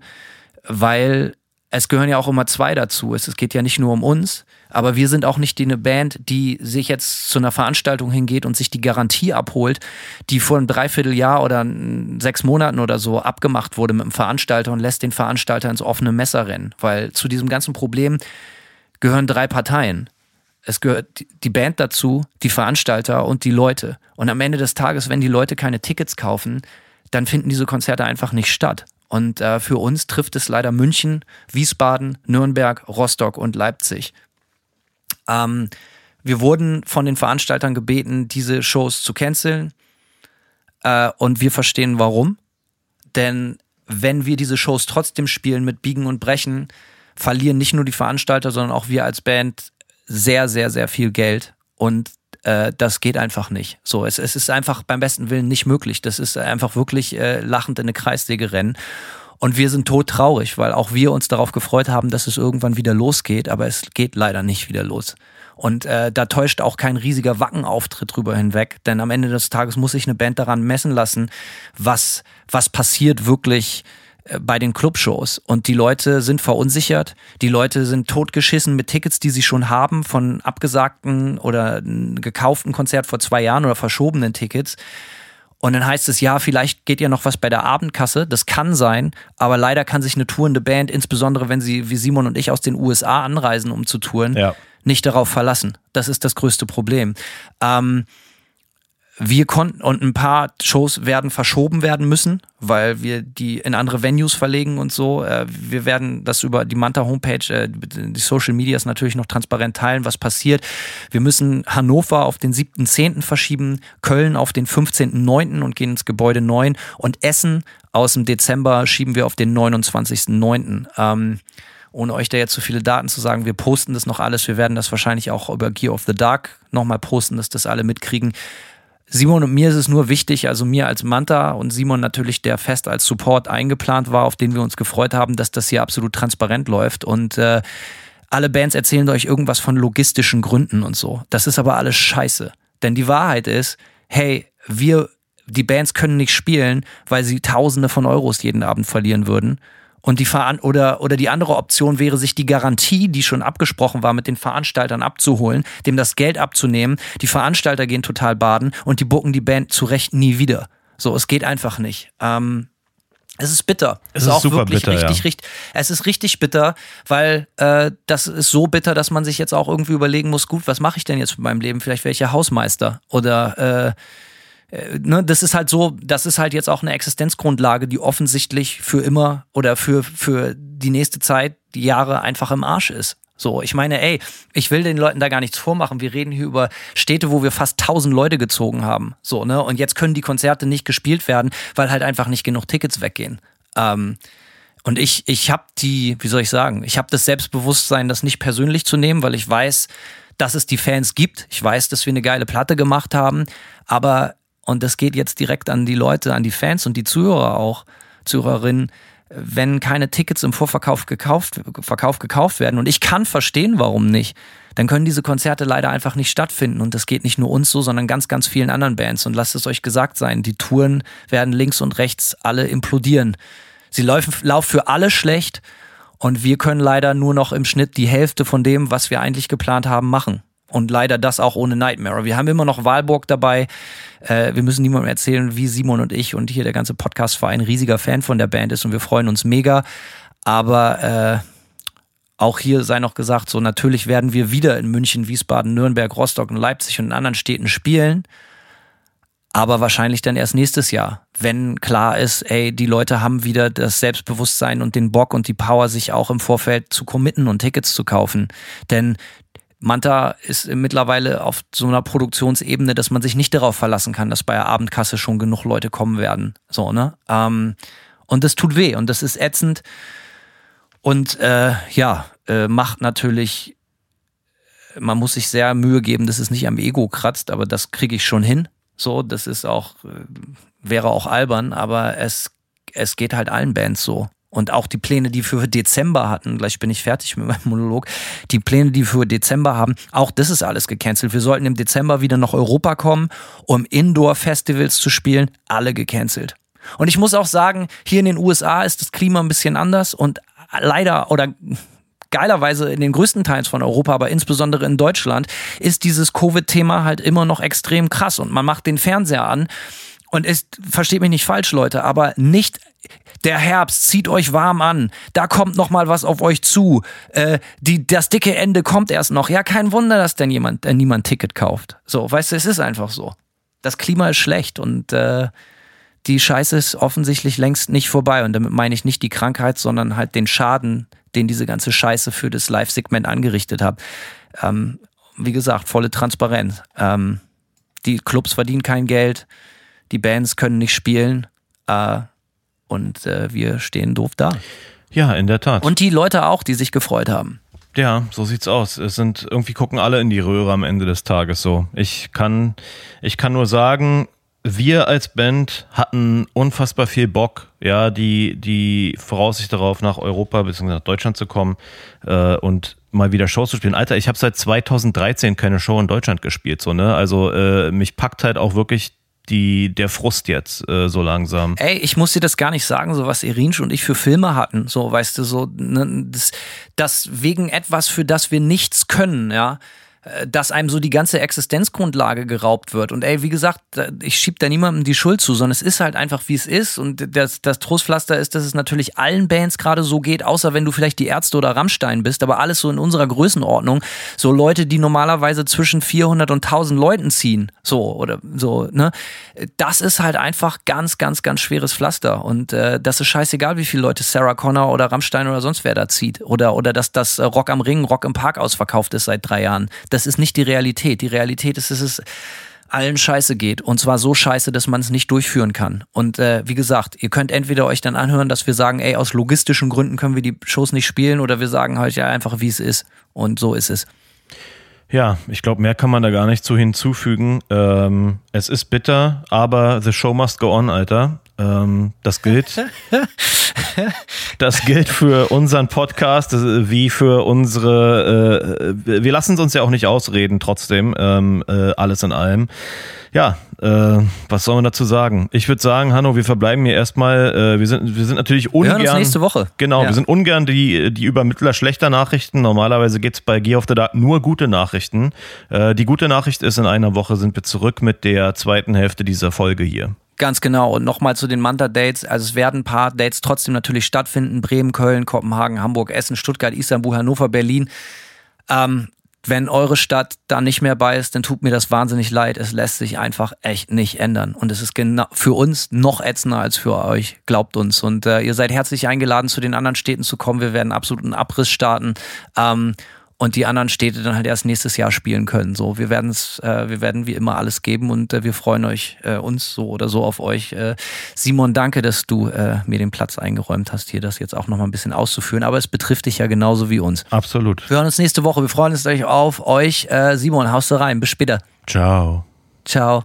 weil es gehören ja auch immer zwei dazu. Es, es geht ja nicht nur um uns, aber wir sind auch nicht die eine Band, die sich jetzt zu einer Veranstaltung hingeht und sich die Garantie abholt, die vor einem Dreivierteljahr oder sechs Monaten oder so abgemacht wurde mit dem Veranstalter und lässt den Veranstalter ins offene Messer rennen. Weil zu diesem ganzen Problem gehören drei Parteien. Es gehört die Band dazu, die Veranstalter und die Leute. Und am Ende des Tages, wenn die Leute keine Tickets kaufen, dann finden diese Konzerte einfach nicht statt. Und äh, für uns trifft es leider München, Wiesbaden, Nürnberg, Rostock und Leipzig. Ähm, wir wurden von den Veranstaltern gebeten, diese Shows zu canceln. Äh, und wir verstehen warum. Denn wenn wir diese Shows trotzdem spielen mit Biegen und Brechen, verlieren nicht nur die Veranstalter, sondern auch wir als Band sehr, sehr, sehr viel Geld. Und äh, das geht einfach nicht. So, es, es ist einfach beim besten Willen nicht möglich. Das ist einfach wirklich äh, lachend in eine Kreissäge rennen. Und wir sind todtraurig, weil auch wir uns darauf gefreut haben, dass es irgendwann wieder losgeht, aber es geht leider nicht wieder los. Und äh, da täuscht auch kein riesiger Wackenauftritt drüber hinweg, denn am Ende des Tages muss sich eine Band daran messen lassen, was, was passiert wirklich bei den Clubshows und die Leute sind verunsichert, die Leute sind totgeschissen mit Tickets, die sie schon haben von abgesagten oder gekauften Konzert vor zwei Jahren oder verschobenen Tickets. Und dann heißt es, ja, vielleicht geht ja noch was bei der Abendkasse. Das kann sein, aber leider kann sich eine tourende Band, insbesondere wenn sie wie Simon und ich aus den USA anreisen, um zu touren, ja. nicht darauf verlassen. Das ist das größte Problem. Ähm, wir konnten und ein paar Shows werden verschoben werden müssen, weil wir die in andere Venues verlegen und so. Äh, wir werden das über die Manta Homepage, äh, die Social Medias natürlich noch transparent teilen, was passiert. Wir müssen Hannover auf den 7.10. verschieben, Köln auf den 15.9. und gehen ins Gebäude 9 und Essen aus dem Dezember schieben wir auf den 29.9. Ähm, ohne euch da jetzt zu viele Daten zu sagen, wir posten das noch alles. Wir werden das wahrscheinlich auch über Gear of the Dark nochmal posten, dass das alle mitkriegen. Simon und mir ist es nur wichtig, also mir als Manta und Simon natürlich, der fest als Support eingeplant war, auf den wir uns gefreut haben, dass das hier absolut transparent läuft. Und äh, alle Bands erzählen euch irgendwas von logistischen Gründen und so. Das ist aber alles scheiße. Denn die Wahrheit ist, hey, wir, die Bands können nicht spielen, weil sie Tausende von Euros jeden Abend verlieren würden. Und die Veran oder, oder die andere Option wäre, sich die Garantie, die schon abgesprochen war, mit den Veranstaltern abzuholen, dem das Geld abzunehmen. Die Veranstalter gehen total baden und die bucken die Band zu Recht nie wieder. So, es geht einfach nicht. Ähm, es ist bitter. Es ist, ist auch super wirklich bitter, richtig, ja. richtig. Es ist richtig bitter, weil äh, das ist so bitter, dass man sich jetzt auch irgendwie überlegen muss: Gut, was mache ich denn jetzt mit meinem Leben? Vielleicht wäre ich ja Hausmeister oder äh, äh, ne, das ist halt so, das ist halt jetzt auch eine Existenzgrundlage, die offensichtlich für immer oder für, für die nächste Zeit, die Jahre einfach im Arsch ist. So, ich meine, ey, ich will den Leuten da gar nichts vormachen. Wir reden hier über Städte, wo wir fast tausend Leute gezogen haben. So, ne? Und jetzt können die Konzerte nicht gespielt werden, weil halt einfach nicht genug Tickets weggehen. Ähm, und ich, ich habe die, wie soll ich sagen, ich habe das Selbstbewusstsein, das nicht persönlich zu nehmen, weil ich weiß, dass es die Fans gibt. Ich weiß, dass wir eine geile Platte gemacht haben. Aber und das geht jetzt direkt an die Leute, an die Fans und die Zuhörer auch, Zuhörerinnen, wenn keine Tickets im Vorverkauf gekauft, Verkauf gekauft werden. Und ich kann verstehen, warum nicht. Dann können diese Konzerte leider einfach nicht stattfinden. Und das geht nicht nur uns so, sondern ganz, ganz vielen anderen Bands. Und lasst es euch gesagt sein, die Touren werden links und rechts alle implodieren. Sie laufen, laufen für alle schlecht. Und wir können leider nur noch im Schnitt die Hälfte von dem, was wir eigentlich geplant haben, machen. Und leider das auch ohne Nightmare. Wir haben immer noch Wahlburg dabei. Äh, wir müssen niemandem erzählen, wie Simon und ich und hier der ganze Podcast-Verein riesiger Fan von der Band ist und wir freuen uns mega. Aber äh, auch hier sei noch gesagt, so natürlich werden wir wieder in München, Wiesbaden, Nürnberg, Rostock und Leipzig und in anderen Städten spielen. aber wahrscheinlich dann erst nächstes Jahr, wenn klar ist, ey, die Leute haben wieder das Selbstbewusstsein und den Bock und die Power, sich auch im Vorfeld zu committen und Tickets zu kaufen. Denn Manta ist mittlerweile auf so einer Produktionsebene, dass man sich nicht darauf verlassen kann, dass bei der Abendkasse schon genug Leute kommen werden. So, ne? Ähm, und das tut weh und das ist ätzend. Und äh, ja, äh, macht natürlich, man muss sich sehr Mühe geben, dass es nicht am Ego kratzt, aber das kriege ich schon hin. So, das ist auch, äh, wäre auch albern, aber es, es geht halt allen Bands so. Und auch die Pläne, die für Dezember hatten, gleich bin ich fertig mit meinem Monolog, die Pläne, die für Dezember haben, auch das ist alles gecancelt. Wir sollten im Dezember wieder nach Europa kommen, um Indoor-Festivals zu spielen, alle gecancelt. Und ich muss auch sagen, hier in den USA ist das Klima ein bisschen anders und leider oder geilerweise in den größten Teilen von Europa, aber insbesondere in Deutschland, ist dieses Covid-Thema halt immer noch extrem krass und man macht den Fernseher an und es versteht mich nicht falsch, Leute, aber nicht der Herbst, zieht euch warm an. Da kommt noch mal was auf euch zu. Äh, die, das dicke Ende kommt erst noch. Ja, kein Wunder, dass denn jemand, äh, niemand Ticket kauft. So, weißt du, es ist einfach so. Das Klima ist schlecht und äh, die Scheiße ist offensichtlich längst nicht vorbei. Und damit meine ich nicht die Krankheit, sondern halt den Schaden, den diese ganze Scheiße für das Live-Segment angerichtet hat. Ähm, wie gesagt, volle Transparenz. Ähm, die Clubs verdienen kein Geld, die Bands können nicht spielen. Äh, und äh, wir stehen doof da. Ja, in der Tat. Und die Leute auch, die sich gefreut haben. Ja, so sieht's aus. Es sind irgendwie gucken alle in die Röhre am Ende des Tages so. Ich kann, ich kann nur sagen, wir als Band hatten unfassbar viel Bock, ja, die, die Voraussicht darauf, nach Europa bzw. nach Deutschland zu kommen äh, und mal wieder Shows zu spielen. Alter, ich habe seit 2013 keine Show in Deutschland gespielt, so, ne? Also äh, mich packt halt auch wirklich die, der Frust jetzt äh, so langsam. Ey, ich muss dir das gar nicht sagen, so was Irinsch und ich für Filme hatten, so weißt du, so ne, das, das wegen etwas, für das wir nichts können, ja, äh, dass einem so die ganze Existenzgrundlage geraubt wird. Und ey, wie gesagt, ich schieb da niemandem die Schuld zu, sondern es ist halt einfach, wie es ist. Und das, das Trostpflaster ist, dass es natürlich allen Bands gerade so geht, außer wenn du vielleicht die Ärzte oder Rammstein bist, aber alles so in unserer Größenordnung. So Leute, die normalerweise zwischen 400 und 1000 Leuten ziehen. So, oder so, ne? Das ist halt einfach ganz, ganz, ganz schweres Pflaster. Und äh, das ist scheißegal, wie viele Leute Sarah Connor oder Rammstein oder sonst wer da zieht. Oder, oder dass das Rock am Ring, Rock im Park ausverkauft ist seit drei Jahren das ist nicht die Realität. Die Realität ist, dass es allen scheiße geht. Und zwar so scheiße, dass man es nicht durchführen kann. Und äh, wie gesagt, ihr könnt entweder euch dann anhören, dass wir sagen, ey, aus logistischen Gründen können wir die Shows nicht spielen, oder wir sagen halt ja einfach, wie es ist. Und so ist es. Ja, ich glaube, mehr kann man da gar nicht zu hinzufügen. Ähm, es ist bitter, aber the show must go on, Alter. Ähm, das gilt. das gilt für unseren Podcast wie für unsere. Äh, wir lassen es uns ja auch nicht ausreden, trotzdem, ähm, äh, alles in allem. Ja, äh, was soll man dazu sagen? Ich würde sagen, Hanno, wir verbleiben hier erstmal. Äh, wir, sind, wir sind natürlich ungern. Wir hören uns nächste Woche. Genau, ja. wir sind ungern die, die Übermittler schlechter Nachrichten. Normalerweise geht es bei Gear of the Dark nur gute Nachrichten. Äh, die gute Nachricht ist, in einer Woche sind wir zurück mit der zweiten Hälfte dieser Folge hier. Ganz genau. Und nochmal zu den Manta-Dates. Also es werden ein paar Dates trotzdem natürlich stattfinden. Bremen, Köln, Kopenhagen, Hamburg, Essen, Stuttgart, Istanbul, Hannover, Berlin. Ähm, wenn eure Stadt da nicht mehr bei ist, dann tut mir das wahnsinnig leid. Es lässt sich einfach echt nicht ändern. Und es ist genau für uns noch ätzender als für euch. Glaubt uns. Und äh, ihr seid herzlich eingeladen, zu den anderen Städten zu kommen. Wir werden absoluten Abriss starten. Ähm, und die anderen Städte dann halt erst nächstes Jahr spielen können. So, wir werden es, äh, wir werden wie immer alles geben und äh, wir freuen euch äh, uns so oder so auf euch. Äh, Simon, danke, dass du äh, mir den Platz eingeräumt hast, hier das jetzt auch noch mal ein bisschen auszuführen. Aber es betrifft dich ja genauso wie uns. Absolut. Wir hören uns nächste Woche. Wir freuen uns auf euch. Äh, Simon, haust du rein. Bis später. Ciao. Ciao.